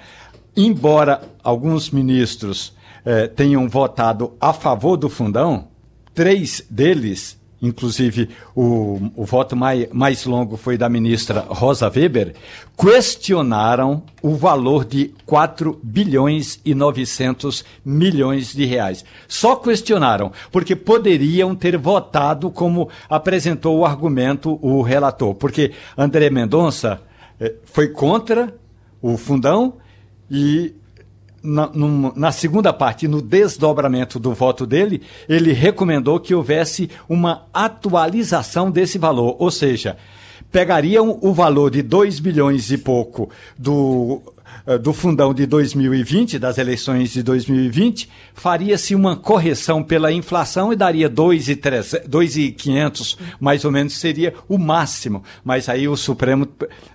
embora alguns ministros é, tenham votado a favor do fundão, três deles inclusive o, o voto mais, mais longo foi da ministra Rosa Weber, questionaram o valor de 4 bilhões e 900 milhões de reais. Só questionaram, porque poderiam ter votado como apresentou o argumento o relator, porque André Mendonça eh, foi contra o fundão e na, na, segunda parte, no desdobramento do voto dele, ele recomendou que houvesse uma atualização desse valor, ou seja, pegariam o valor de 2 bilhões e pouco do, eh, do fundão de 2020, das eleições de 2020, faria-se uma correção pela inflação e daria 2,500, mais ou menos, seria o máximo. Mas aí o Supremo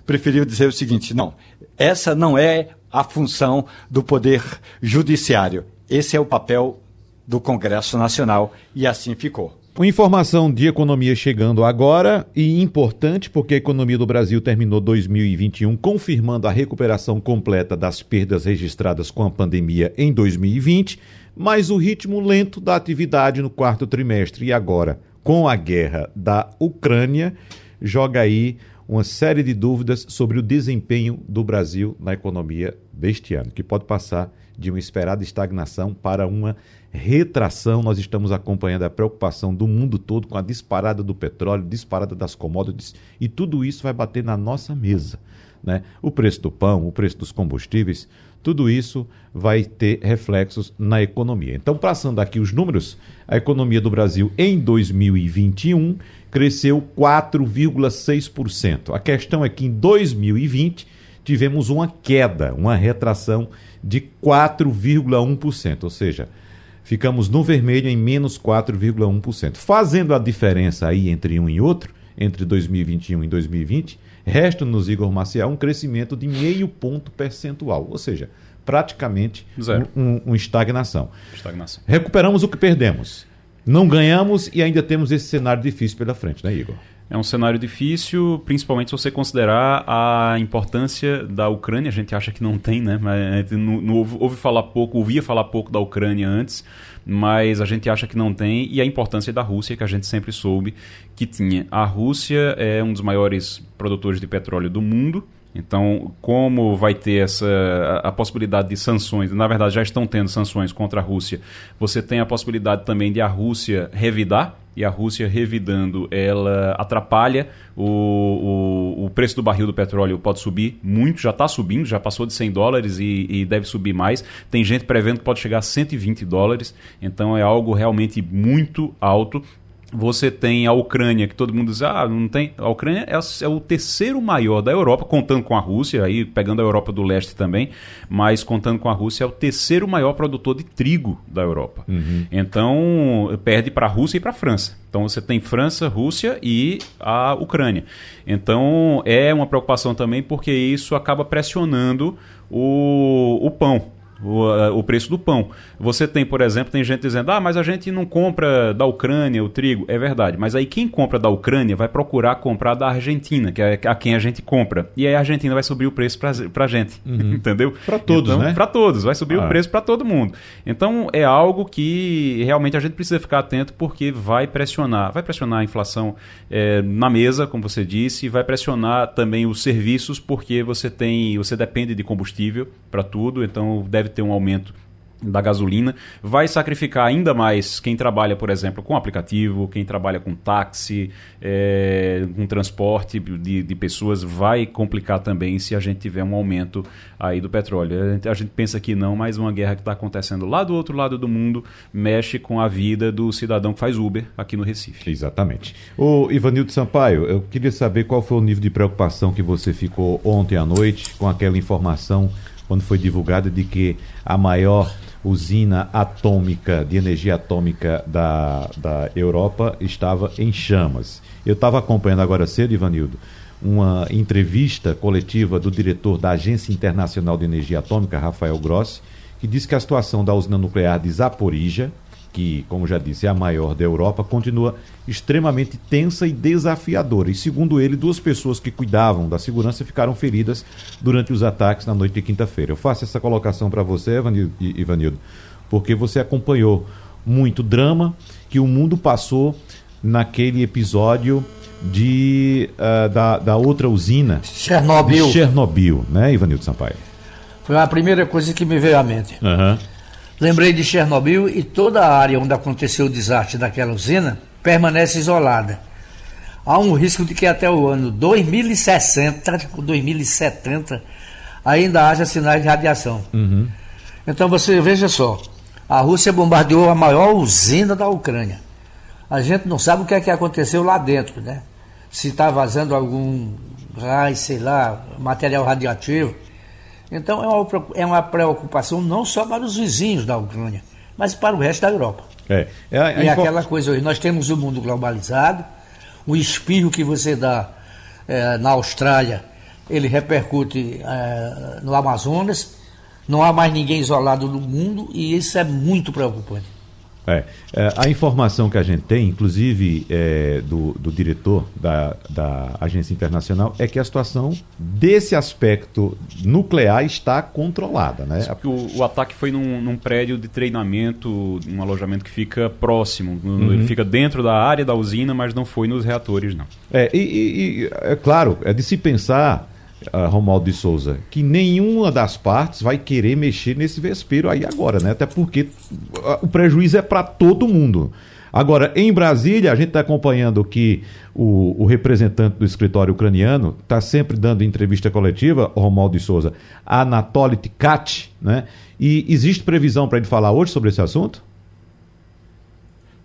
preferiu dizer o seguinte: não, essa não é a função do Poder Judiciário. Esse é o papel do Congresso Nacional e assim ficou. Informação de economia chegando agora e importante porque a economia do Brasil terminou 2021 confirmando a recuperação completa das perdas registradas com a pandemia em 2020, mas o ritmo lento da atividade no quarto trimestre e agora com a guerra da Ucrânia joga aí uma série de dúvidas sobre o desempenho do Brasil na economia deste ano, que pode passar de uma esperada estagnação para uma retração. Nós estamos acompanhando a preocupação do mundo todo com a disparada do petróleo, disparada das commodities, e tudo isso vai bater na nossa mesa. Né? O preço do pão, o preço dos combustíveis, tudo isso vai ter reflexos na economia. Então, passando aqui os números, a economia do Brasil em 2021 cresceu 4,6%. A questão é que em 2020 tivemos uma queda, uma retração de 4,1%, ou seja, ficamos no vermelho em menos 4,1%. Fazendo a diferença aí entre um e outro, entre 2021 e 2020, resta-nos, Igor Maciel, um crescimento de meio ponto percentual, ou seja, praticamente Zero. Um, um, um estagnação. Estagnação. Recuperamos o que perdemos. Não ganhamos e ainda temos esse cenário difícil pela frente, né, Igor? É um cenário difícil, principalmente se você considerar a importância da Ucrânia. A gente acha que não tem, né? Mas não, não ouve, ouve falar pouco, ouvia falar pouco da Ucrânia antes, mas a gente acha que não tem. E a importância da Rússia, que a gente sempre soube que tinha. A Rússia é um dos maiores produtores de petróleo do mundo. Então, como vai ter essa a, possibilidade de sanções, na verdade já estão tendo sanções contra a Rússia, você tem a possibilidade também de a Rússia revidar, e a Rússia revidando, ela atrapalha o, o, o preço do barril do petróleo pode subir muito, já está subindo, já passou de 100 dólares e, e, deve subir mais. Tem gente prevendo que pode chegar a 120 dólares, então é algo realmente muito alto você tem a Ucrânia, que todo mundo diz, ah, não tem. A Ucrânia é, é, o terceiro maior da Europa, contando com a Rússia, aí pegando a Europa do leste também, mas contando com a Rússia, é o terceiro maior produtor de trigo da Europa. Uhum. Então, perde para a Rússia e para a França. Então, você tem França, Rússia e a Ucrânia. Então, é uma preocupação também, porque isso acaba pressionando o, o pão o, o preço do pão. Você tem, por exemplo, tem gente dizendo, ah, mas a gente não compra da Ucrânia o trigo. É verdade, mas aí quem compra da Ucrânia vai procurar comprar da Argentina, que é a quem a gente compra. E aí a Argentina vai subir o preço pra, pra gente, uhum. [LAUGHS] entendeu? Para todos, então, né? Para todos, vai subir ah. o preço para todo mundo. Então é algo que realmente a gente precisa ficar atento porque vai pressionar, vai pressionar a inflação é, na mesa, como você disse, e vai pressionar também os serviços porque você tem, você depende de combustível para tudo, então deve ter um aumento da gasolina, vai sacrificar ainda mais quem trabalha, por exemplo, com aplicativo, quem trabalha com táxi, é, com transporte de, de, pessoas, vai complicar também se a gente tiver um aumento aí do petróleo. A gente, a gente pensa que não, mas uma guerra que está acontecendo lá do outro lado do mundo mexe com a vida do cidadão que faz Uber aqui no Recife. Exatamente. O Ivanildo Sampaio, eu queria saber qual foi o nível de preocupação que você ficou ontem à noite com aquela informação quando foi divulgada de que a maior usina atômica, de energia atômica da, da Europa estava em chamas. Eu estava acompanhando agora cedo, Ivanildo, uma entrevista coletiva do diretor da Agência Internacional de Energia Atômica, Rafael Grossi, que disse que a situação da usina nuclear de Zaporizhia que, como já disse, é a maior da Europa, continua extremamente tensa e desafiadora. E, segundo ele, duas pessoas que cuidavam da segurança ficaram feridas durante os ataques na noite de quinta-feira. Eu faço essa colocação para você, Ivanildo, porque você acompanhou muito drama que o mundo passou naquele episódio de, uh, da, da outra usina. Chernobyl. Chernobyl, né, Ivanildo Sampaio? Foi a primeira coisa que me veio à mente. Uhum. Lembrei de Chernobyl e toda a área onde aconteceu o desastre daquela usina permanece isolada. Há um risco de que até o ano 2060, 2070, ainda haja sinais de radiação. Uhum. Então você veja só, a Rússia bombardeou a maior usina da Ucrânia. A gente não sabe o que é que aconteceu lá dentro, né? Se está vazando algum gás, sei lá, material radioativo. Então é uma, é uma preocupação não só para os vizinhos da Ucrânia, mas para o resto da Europa. É, é, é, é aquela coisa, nós temos o um mundo globalizado, o espirro que você dá é, na Austrália, ele repercute é, no Amazonas, não há mais ninguém isolado no mundo e isso é muito preocupante. É, é, a informação que a gente tem, inclusive é, do, do, diretor da, da agência internacional, é que a situação desse aspecto nuclear está controlada. Né? O, o, ataque foi num, num, prédio de treinamento, um alojamento que fica próximo, uhum. ele fica dentro da área da usina, mas não foi nos reatores, não. É, e, e é claro, é de se pensar uh, Romualdo de Souza, que nenhuma das partes vai querer mexer nesse vespeiro aí agora, né? Até porque uh, o prejuízo é para todo mundo. Agora, em Brasília, a gente está acompanhando que o, o, representante do escritório ucraniano está sempre dando entrevista coletiva, Romualdo de Souza, Anatoly Tkach, né? E existe previsão para ele falar hoje sobre esse assunto?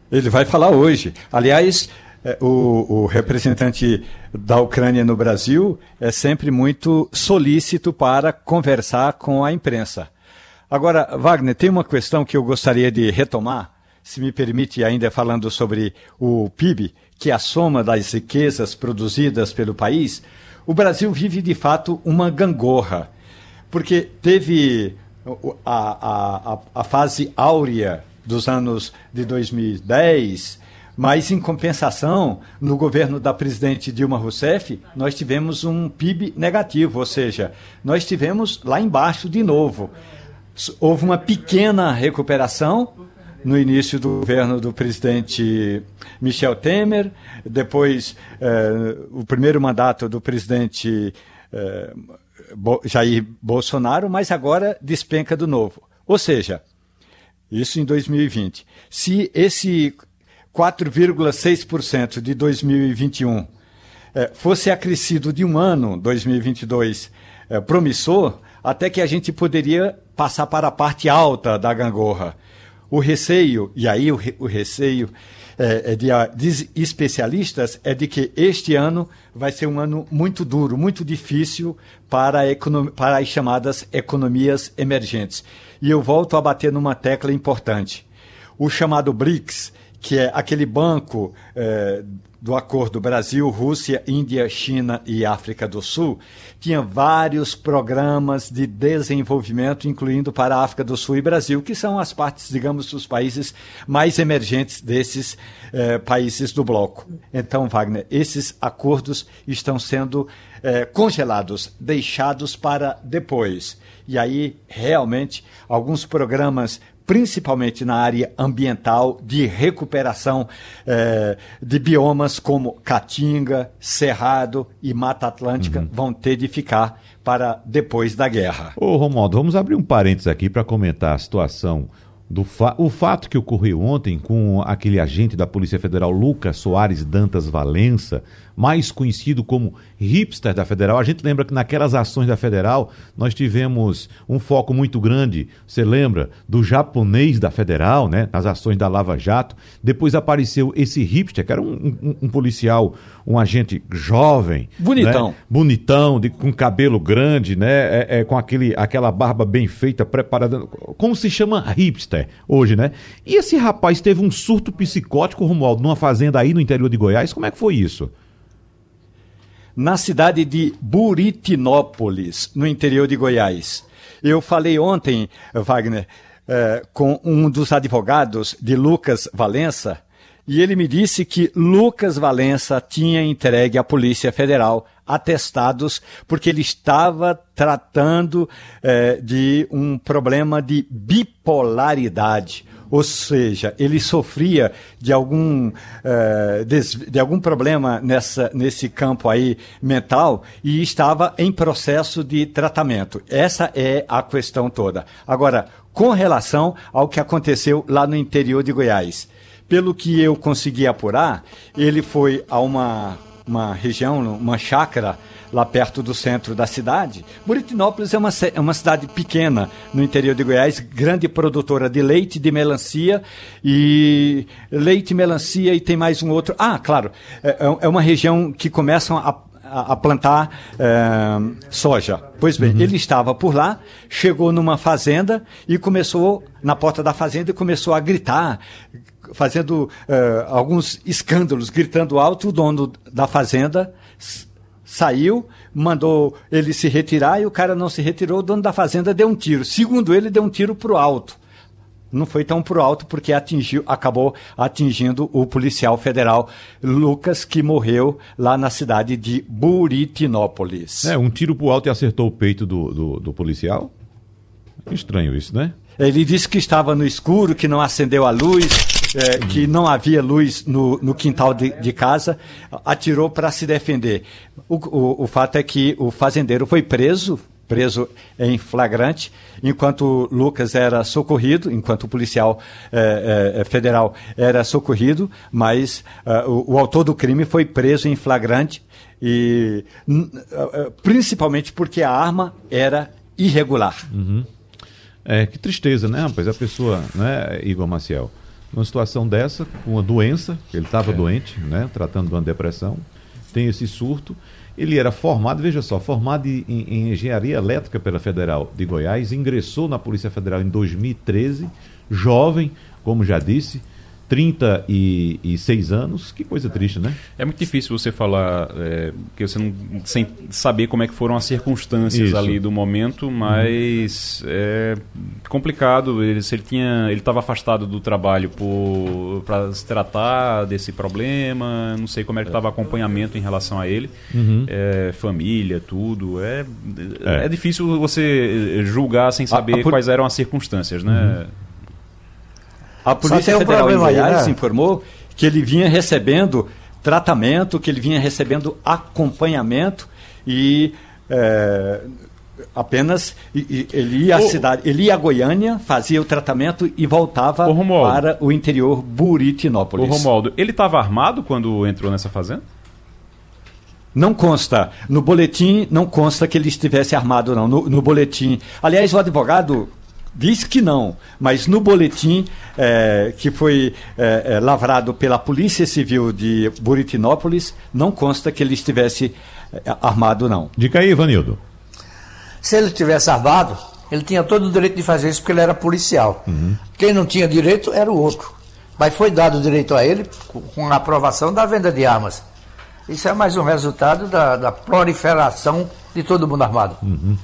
Ele vai falar hoje. Aliás, o, o, representante da Ucrânia no Brasil é sempre muito solícito para conversar com a imprensa. Agora, Wagner, tem uma questão que eu gostaria de retomar, se me permite, ainda falando sobre o PIB, que é a soma das riquezas produzidas pelo país. O Brasil vive, de fato, uma gangorra, porque teve a, a, a, a fase áurea dos anos de 2010 mas, em compensação, no governo da presidente Dilma Rousseff, nós tivemos um PIB negativo, ou seja, nós tivemos lá embaixo de novo. Houve uma pequena recuperação no início do governo do presidente Michel Temer, depois eh, o primeiro mandato do presidente eh, Jair Bolsonaro, mas agora despenca do novo. Ou seja, isso em 2020. Se esse 4,6% de 2021 eh, fosse acrescido de um ano, 2022, eh, promissor, até que a gente poderia passar para a parte alta da gangorra. O receio, e aí o, o receio é, de, de especialistas é de que este ano vai ser um ano muito duro, muito difícil para, para as chamadas economias emergentes. E eu volto a bater numa tecla importante. O chamado BRICS, que é aquele banco é, do acordo Brasil, Rússia, Índia, China e África do Sul, tinha vários programas de desenvolvimento, incluindo para a África do Sul e Brasil, que são as partes, digamos, dos países mais emergentes desses eh, países do bloco. Então, Wagner, esses acordos estão sendo eh, congelados, deixados para depois. E aí, realmente, alguns programas principalmente na área ambiental, de recuperação eh, de biomas como Caatinga, Cerrado e Mata Atlântica uhum. vão ter de ficar para depois da guerra. Ô Romualdo, vamos abrir um parênteses aqui para comentar a situação do fa o fato que ocorreu ontem com aquele agente da Polícia Federal Lucas Soares Dantas Valença, mais conhecido como hipster da Federal. A gente lembra que naquelas ações da Federal nós tivemos um foco muito grande, você lembra, do japonês da Federal, né, nas ações da Lava Jato. Depois apareceu esse hipster, que era um, um, um policial, um agente jovem. Bonitão. Né, bonitão, de, com cabelo grande, né, é, é, com aquele, aquela barba bem feita, preparada. Como se chama hipster hoje, né? E esse rapaz teve um surto psicótico, Romualdo, numa fazenda aí no interior de Goiás. Como é que foi isso? Na cidade de Buritinópolis, no interior de Goiás. Eu falei ontem, Wagner, eh, com um dos advogados de Lucas Valença, e ele me disse que Lucas Valença tinha entregue à Polícia Federal atestados porque ele estava tratando eh, de um problema de bipolaridade. Ou seja, ele sofria de algum, uh, de algum problema nessa, nesse campo aí mental e estava em processo de tratamento. Essa é a questão toda. Agora, com relação ao que aconteceu lá no interior de Goiás. Pelo que eu consegui apurar, ele foi a uma, uma região, uma chácara lá perto do centro da cidade. Buritinópolis é uma, é uma cidade pequena no interior de Goiás, grande produtora de leite, de melancia e leite, melancia e tem mais um outro. Ah, claro, é, é, é uma região que começam a a, plantar é, soja. Pois bem, uhum. ele estava por lá, chegou numa fazenda e começou, na porta da fazenda, e começou a gritar, fazendo é, alguns escândalos, gritando alto. O dono da fazenda saiu, mandou ele se retirar e o cara não se retirou, o dono da fazenda deu um tiro. Segundo ele, deu um tiro para o alto. não foi tão pro alto porque atingiu, acabou atingindo o policial federal Lucas, que morreu lá na cidade de Buritinópolis. É, um tiro pro alto e acertou o peito do, do, do policial. Estranho isso, né? Ele disse que estava no escuro, que não acendeu a luz, é, que não havia luz no, no quintal de, de, casa, atirou para se defender. O, o, o fato é que o fazendeiro foi preso, preso em flagrante, enquanto Lucas era socorrido, enquanto o policial é, é, federal era socorrido, mas uh, o, o, autor do crime foi preso em flagrante e principalmente porque a arma era irregular. Uhum. É, que tristeza, né, rapaz? A pessoa, né, Igor Maciel, numa situação dessa, com uma doença, ele estava é. doente, né, tratando de uma depressão, tem esse surto. Ele era formado, veja só, formado em, em engenharia elétrica pela Federal de Goiás, ingressou na Polícia Federal em 2013, jovem, como já disse, 36 anos, que coisa triste, né? É muito difícil você falar, é, que você não, sem saber como é que foram as circunstâncias Isso. ali do momento, mas uhum. é complicado. Ele, se ele tinha, ele estava afastado do trabalho para se tratar desse problema, não sei como é que estava acompanhamento em relação a ele, uhum. é, família, tudo. É, é, é. difícil você julgar sem saber a, a por... quais eram as circunstâncias, né? Uhum. A Polícia um Federal em Goiás né? informou que ele vinha recebendo tratamento, que ele vinha recebendo acompanhamento e é, apenas ele ia à cidade, ele ia a Goiânia, fazia o tratamento e voltava para o interior Buritinópolis. O Romualdo, ele estava armado quando entrou nessa fazenda? Não consta. No boletim não consta que ele estivesse armado, não. No, no boletim. Aliás, o advogado diz que não, mas no boletim é, que foi é, é, lavrado pela Polícia Civil de Buritinópolis, não consta que ele estivesse é, armado, não. Dica aí, Ivanildo. Se ele tivesse armado, ele tinha todo o direito de fazer isso porque ele era policial. Uhum. Quem não tinha direito era o outro. Mas foi dado o direito a ele com a aprovação da venda de armas. Isso é mais um resultado da, da proliferação de todo mundo armado. Uhum.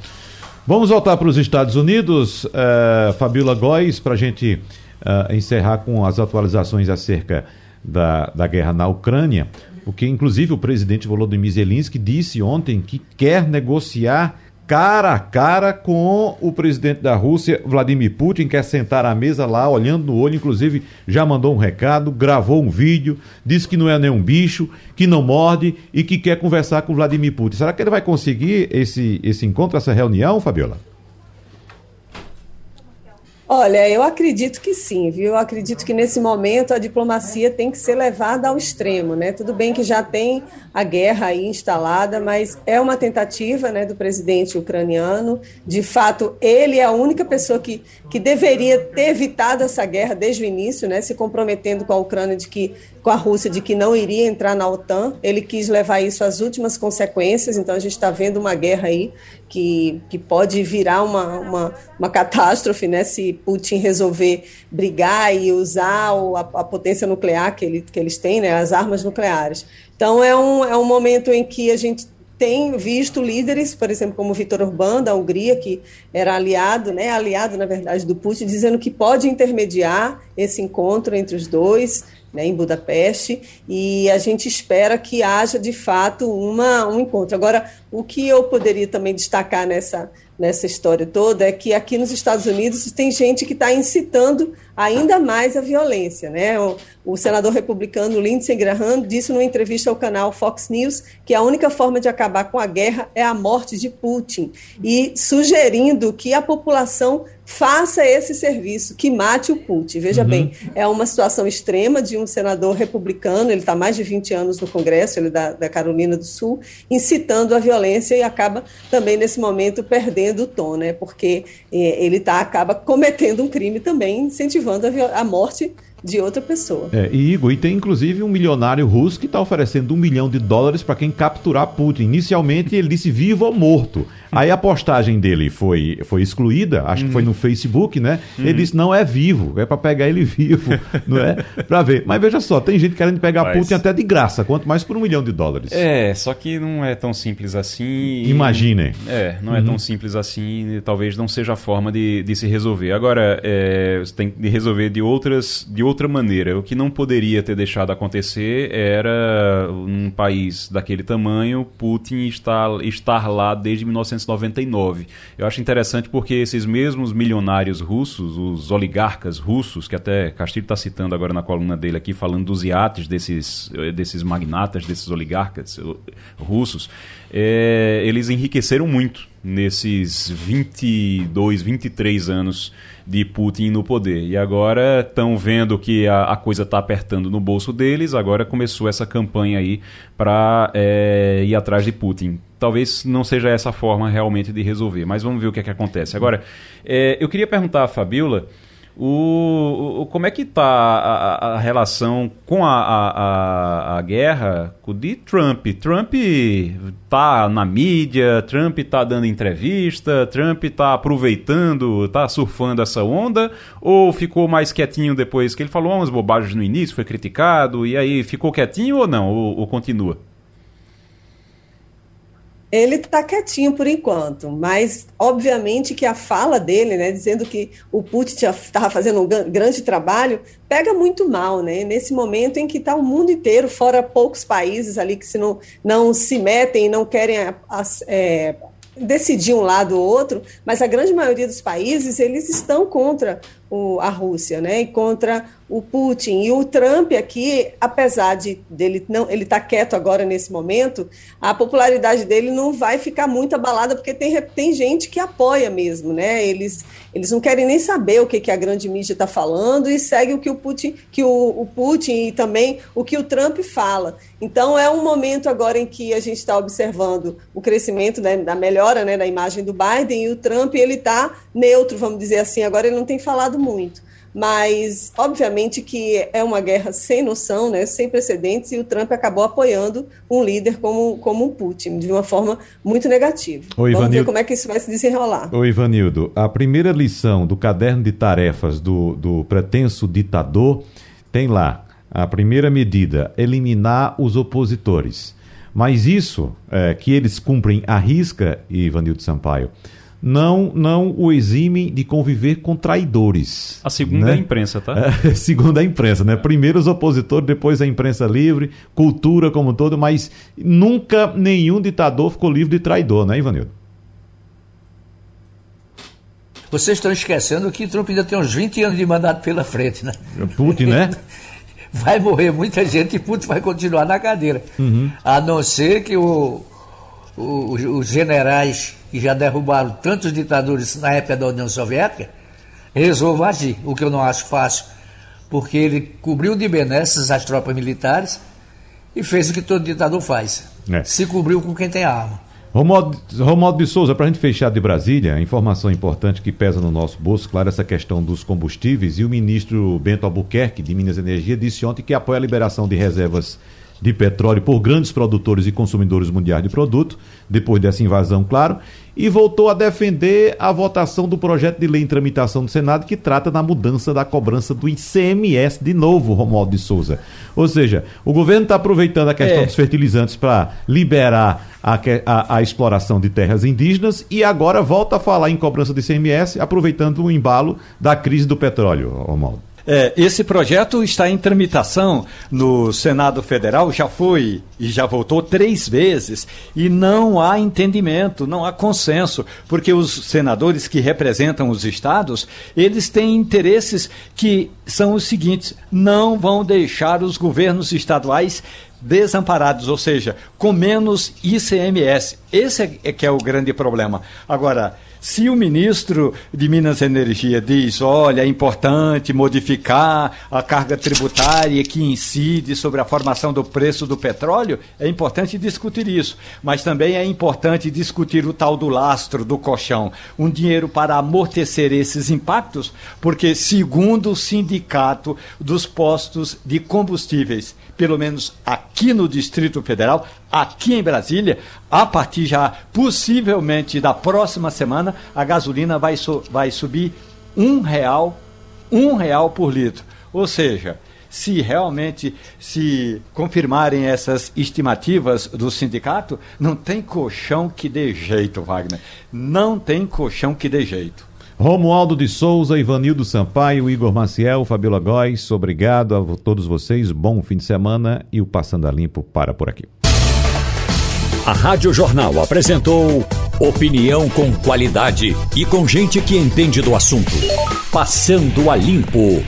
Vamos voltar para os Estados Unidos, uh, Fabiola Góes, para a gente uh, encerrar com as atualizações acerca da, da guerra na Ucrânia, porque inclusive o presidente Volodymyr Zelensky disse ontem que quer negociar cara a cara com o presidente da Rússia, Vladimir Putin, quer sentar à mesa lá, olhando no olho, inclusive já mandou um recado, gravou um vídeo, disse que não é nenhum bicho, que não morde e que quer conversar com Vladimir Putin. Será que ele vai conseguir esse, esse encontro, essa reunião, Fabiola? Olha, eu acredito que sim, viu? Eu acredito que nesse momento a diplomacia tem que ser levada ao extremo, né? Tudo bem que já tem a guerra aí instalada, mas é uma tentativa, né, do presidente ucraniano. De fato, ele é a única pessoa que, que deveria ter evitado essa guerra desde o início, né? Se comprometendo com a Ucrânia de que com a Rússia de que não iria entrar na OTAN. Ele quis levar isso às últimas consequências, então a gente está vendo uma guerra aí que, que pode virar uma, uma, uma catástrofe, né? Se Putin resolver brigar e usar o, a, a, potência nuclear que, ele, que eles têm, né? As armas nucleares. Então é um, é um momento em que a gente tem visto líderes, por exemplo, como Vitor Orbán, da Hungria, que era aliado, né, aliado, na verdade, do Putin, dizendo que pode intermediar esse encontro entre os dois, né, em Budapeste, e a gente espera que haja de fato uma, um encontro. Agora, o que eu poderia também destacar nessa, nessa história toda é que aqui nos Estados Unidos tem gente que está incitando ainda mais a violência. Né? O, o, senador republicano Lindsey Graham disse numa entrevista ao canal Fox News que a única forma de acabar com a guerra é a morte de Putin, e sugerindo que a população faça esse serviço, que mate o Putin. Veja uhum. bem, é uma situação extrema de um senador republicano, ele está mais de 20 anos no Congresso, ele é da, da Carolina do Sul, incitando a violência e acaba também nesse momento perdendo o tom, né? Porque eh, ele tá, acaba cometendo um crime também, incentivando a, a morte de outra pessoa. É, e Igor, e tem inclusive um milionário russo que está oferecendo um milhão de dólares para quem capturar Putin. Inicialmente ele disse vivo ou morto. Aí a postagem dele foi, foi excluída, acho uhum. que foi no Facebook, né? Uhum. Ele disse não é vivo, é para pegar ele vivo, [LAUGHS] não é? Para ver. Mas veja só, tem gente querendo pegar Mas... Putin até de graça, quanto mais por um milhão de dólares. É, só que não é tão simples assim. Imaginem. É, não é uhum. tão simples assim. Talvez não seja a forma de, de se resolver. Agora, é, você tem que resolver de outras, de outra maneira. O que não poderia ter deixado acontecer era um país daquele tamanho, Putin estar, estar lá desde 1999. Eu acho interessante porque esses mesmos milionários russos, os oligarcas russos, que até Castilho está citando agora na coluna dele aqui, falando dos iates desses, desses magnatas, desses oligarcas russos, é, eles enriqueceram muito nesses 22, 23 anos de Putin no poder. E agora estão vendo que a, a coisa está apertando no bolso deles, agora começou essa campanha aí para é, ir atrás de Putin. Talvez não seja essa a forma realmente de resolver, mas vamos ver o que, é que acontece. Agora, é, eu queria perguntar a Fabiola o, o, como é que está a, a, relação com a, a, a, guerra de Trump? Trump está na mídia, Trump está dando entrevista, Trump está aproveitando, está surfando essa onda, ou ficou mais quietinho depois que ele falou umas bobagens no início, foi criticado, e aí ficou quietinho ou não, ou, ou continua? Ele está quietinho por enquanto, mas obviamente que a fala dele, né, dizendo que o Putin estava fazendo um grande trabalho, pega muito mal, né? Nesse momento em que está o mundo inteiro, fora poucos países ali que se não, não se metem e não querem é, decidir um lado ou outro, mas a grande maioria dos países eles estão contra o, a Rússia, né, e contra o Putin e o Trump aqui, apesar de dele não, ele tá quieto agora nesse momento, a popularidade dele não vai ficar muito abalada porque tem, tem gente que apoia mesmo, né? Eles eles não querem nem saber o que, que a grande mídia está falando e segue o que o Putin, que o, o Putin e também o que o Trump fala. Então é um momento agora em que a gente está observando o crescimento né, da melhora né, da imagem do Biden e o Trump ele está neutro, vamos dizer assim. Agora ele não tem falado muito. Mas, obviamente, que é uma guerra sem noção, né, sem precedentes, e o Trump acabou apoiando um líder como, como o Putin, de uma forma muito negativa. Ô, Vamos ver como é que isso vai se desenrolar. Ô, Ivanildo, a primeira lição do caderno de tarefas do, do pretenso ditador tem lá a primeira medida: eliminar os opositores. Mas isso é, que eles cumprem à risca, Ivanildo Sampaio, não, não o exime de conviver com traidores. A segunda né? é a imprensa, tá? [LAUGHS] É, segunda a imprensa, né? Primeiro os opositores, depois a imprensa livre, cultura como um todo, mas nunca nenhum ditador ficou livre de traidor, né, Ivanildo? Vocês estão esquecendo que Trump ainda tem uns 20 anos de mandato pela frente, né? Putin, né? [LAUGHS] vai morrer muita gente e Putin vai continuar na cadeira. Uhum. A não ser que o, o, os generais que já derrubaram tantos ditadores na época da União Soviética, resolva agir, o que eu não acho fácil, porque ele cobriu de benesses as tropas militares e fez o que todo ditador faz. É. Se cobriu com quem tem arma. Romualdo, Romualdo de Souza, para a gente fechar de Brasília, informação importante que pesa no nosso bolso, claro, essa questão dos combustíveis, e o ministro Bento Albuquerque, de Minas Energia, disse ontem que apoia a liberação de reservas de petróleo por grandes produtores e consumidores mundiais de produto, depois dessa invasão, claro, e voltou a defender a votação do projeto de lei em tramitação do Senado que trata da mudança da cobrança do ICMS de novo, Romualdo de Souza. Ou seja, o governo está aproveitando a questão é. dos fertilizantes para liberar a, a, a, exploração de terras indígenas e agora volta a falar em cobrança de ICMS, aproveitando o embalo da crise do petróleo, Romualdo. É, esse projeto está em tramitação no Senado Federal, já foi e já voltou três vezes, e não há entendimento, não há consenso, porque os senadores que representam os estados, eles têm interesses que são os seguintes: não vão deixar os governos estaduais desamparados, ou seja, com menos ICMS. Esse é, é que é o grande problema. Agora, Se o ministro de Minas e Energia diz, olha, é importante modificar a carga tributária que incide sobre a formação do preço do petróleo, é importante discutir isso. Mas também é importante discutir o tal do lastro, do colchão, um dinheiro para amortecer esses impactos, porque, segundo o sindicato dos postos de combustíveis, pelo menos aqui no Distrito Federal, aqui em Brasília, a partir já possivelmente da próxima semana, a gasolina vai, vai subir um real, um real por litro. Ou seja, se realmente se confirmarem essas estimativas do sindicato, não tem colchão que dê jeito, Wagner. Não tem colchão que dê jeito. Romualdo de Souza, Ivanildo Sampaio, Igor Maciel, Fabiola Góes, obrigado a todos vocês, bom fim de semana e o Passando a Limpo para por aqui. A Rádio Jornal apresentou opinião com qualidade e com gente que entende do assunto. Passando a Limpo.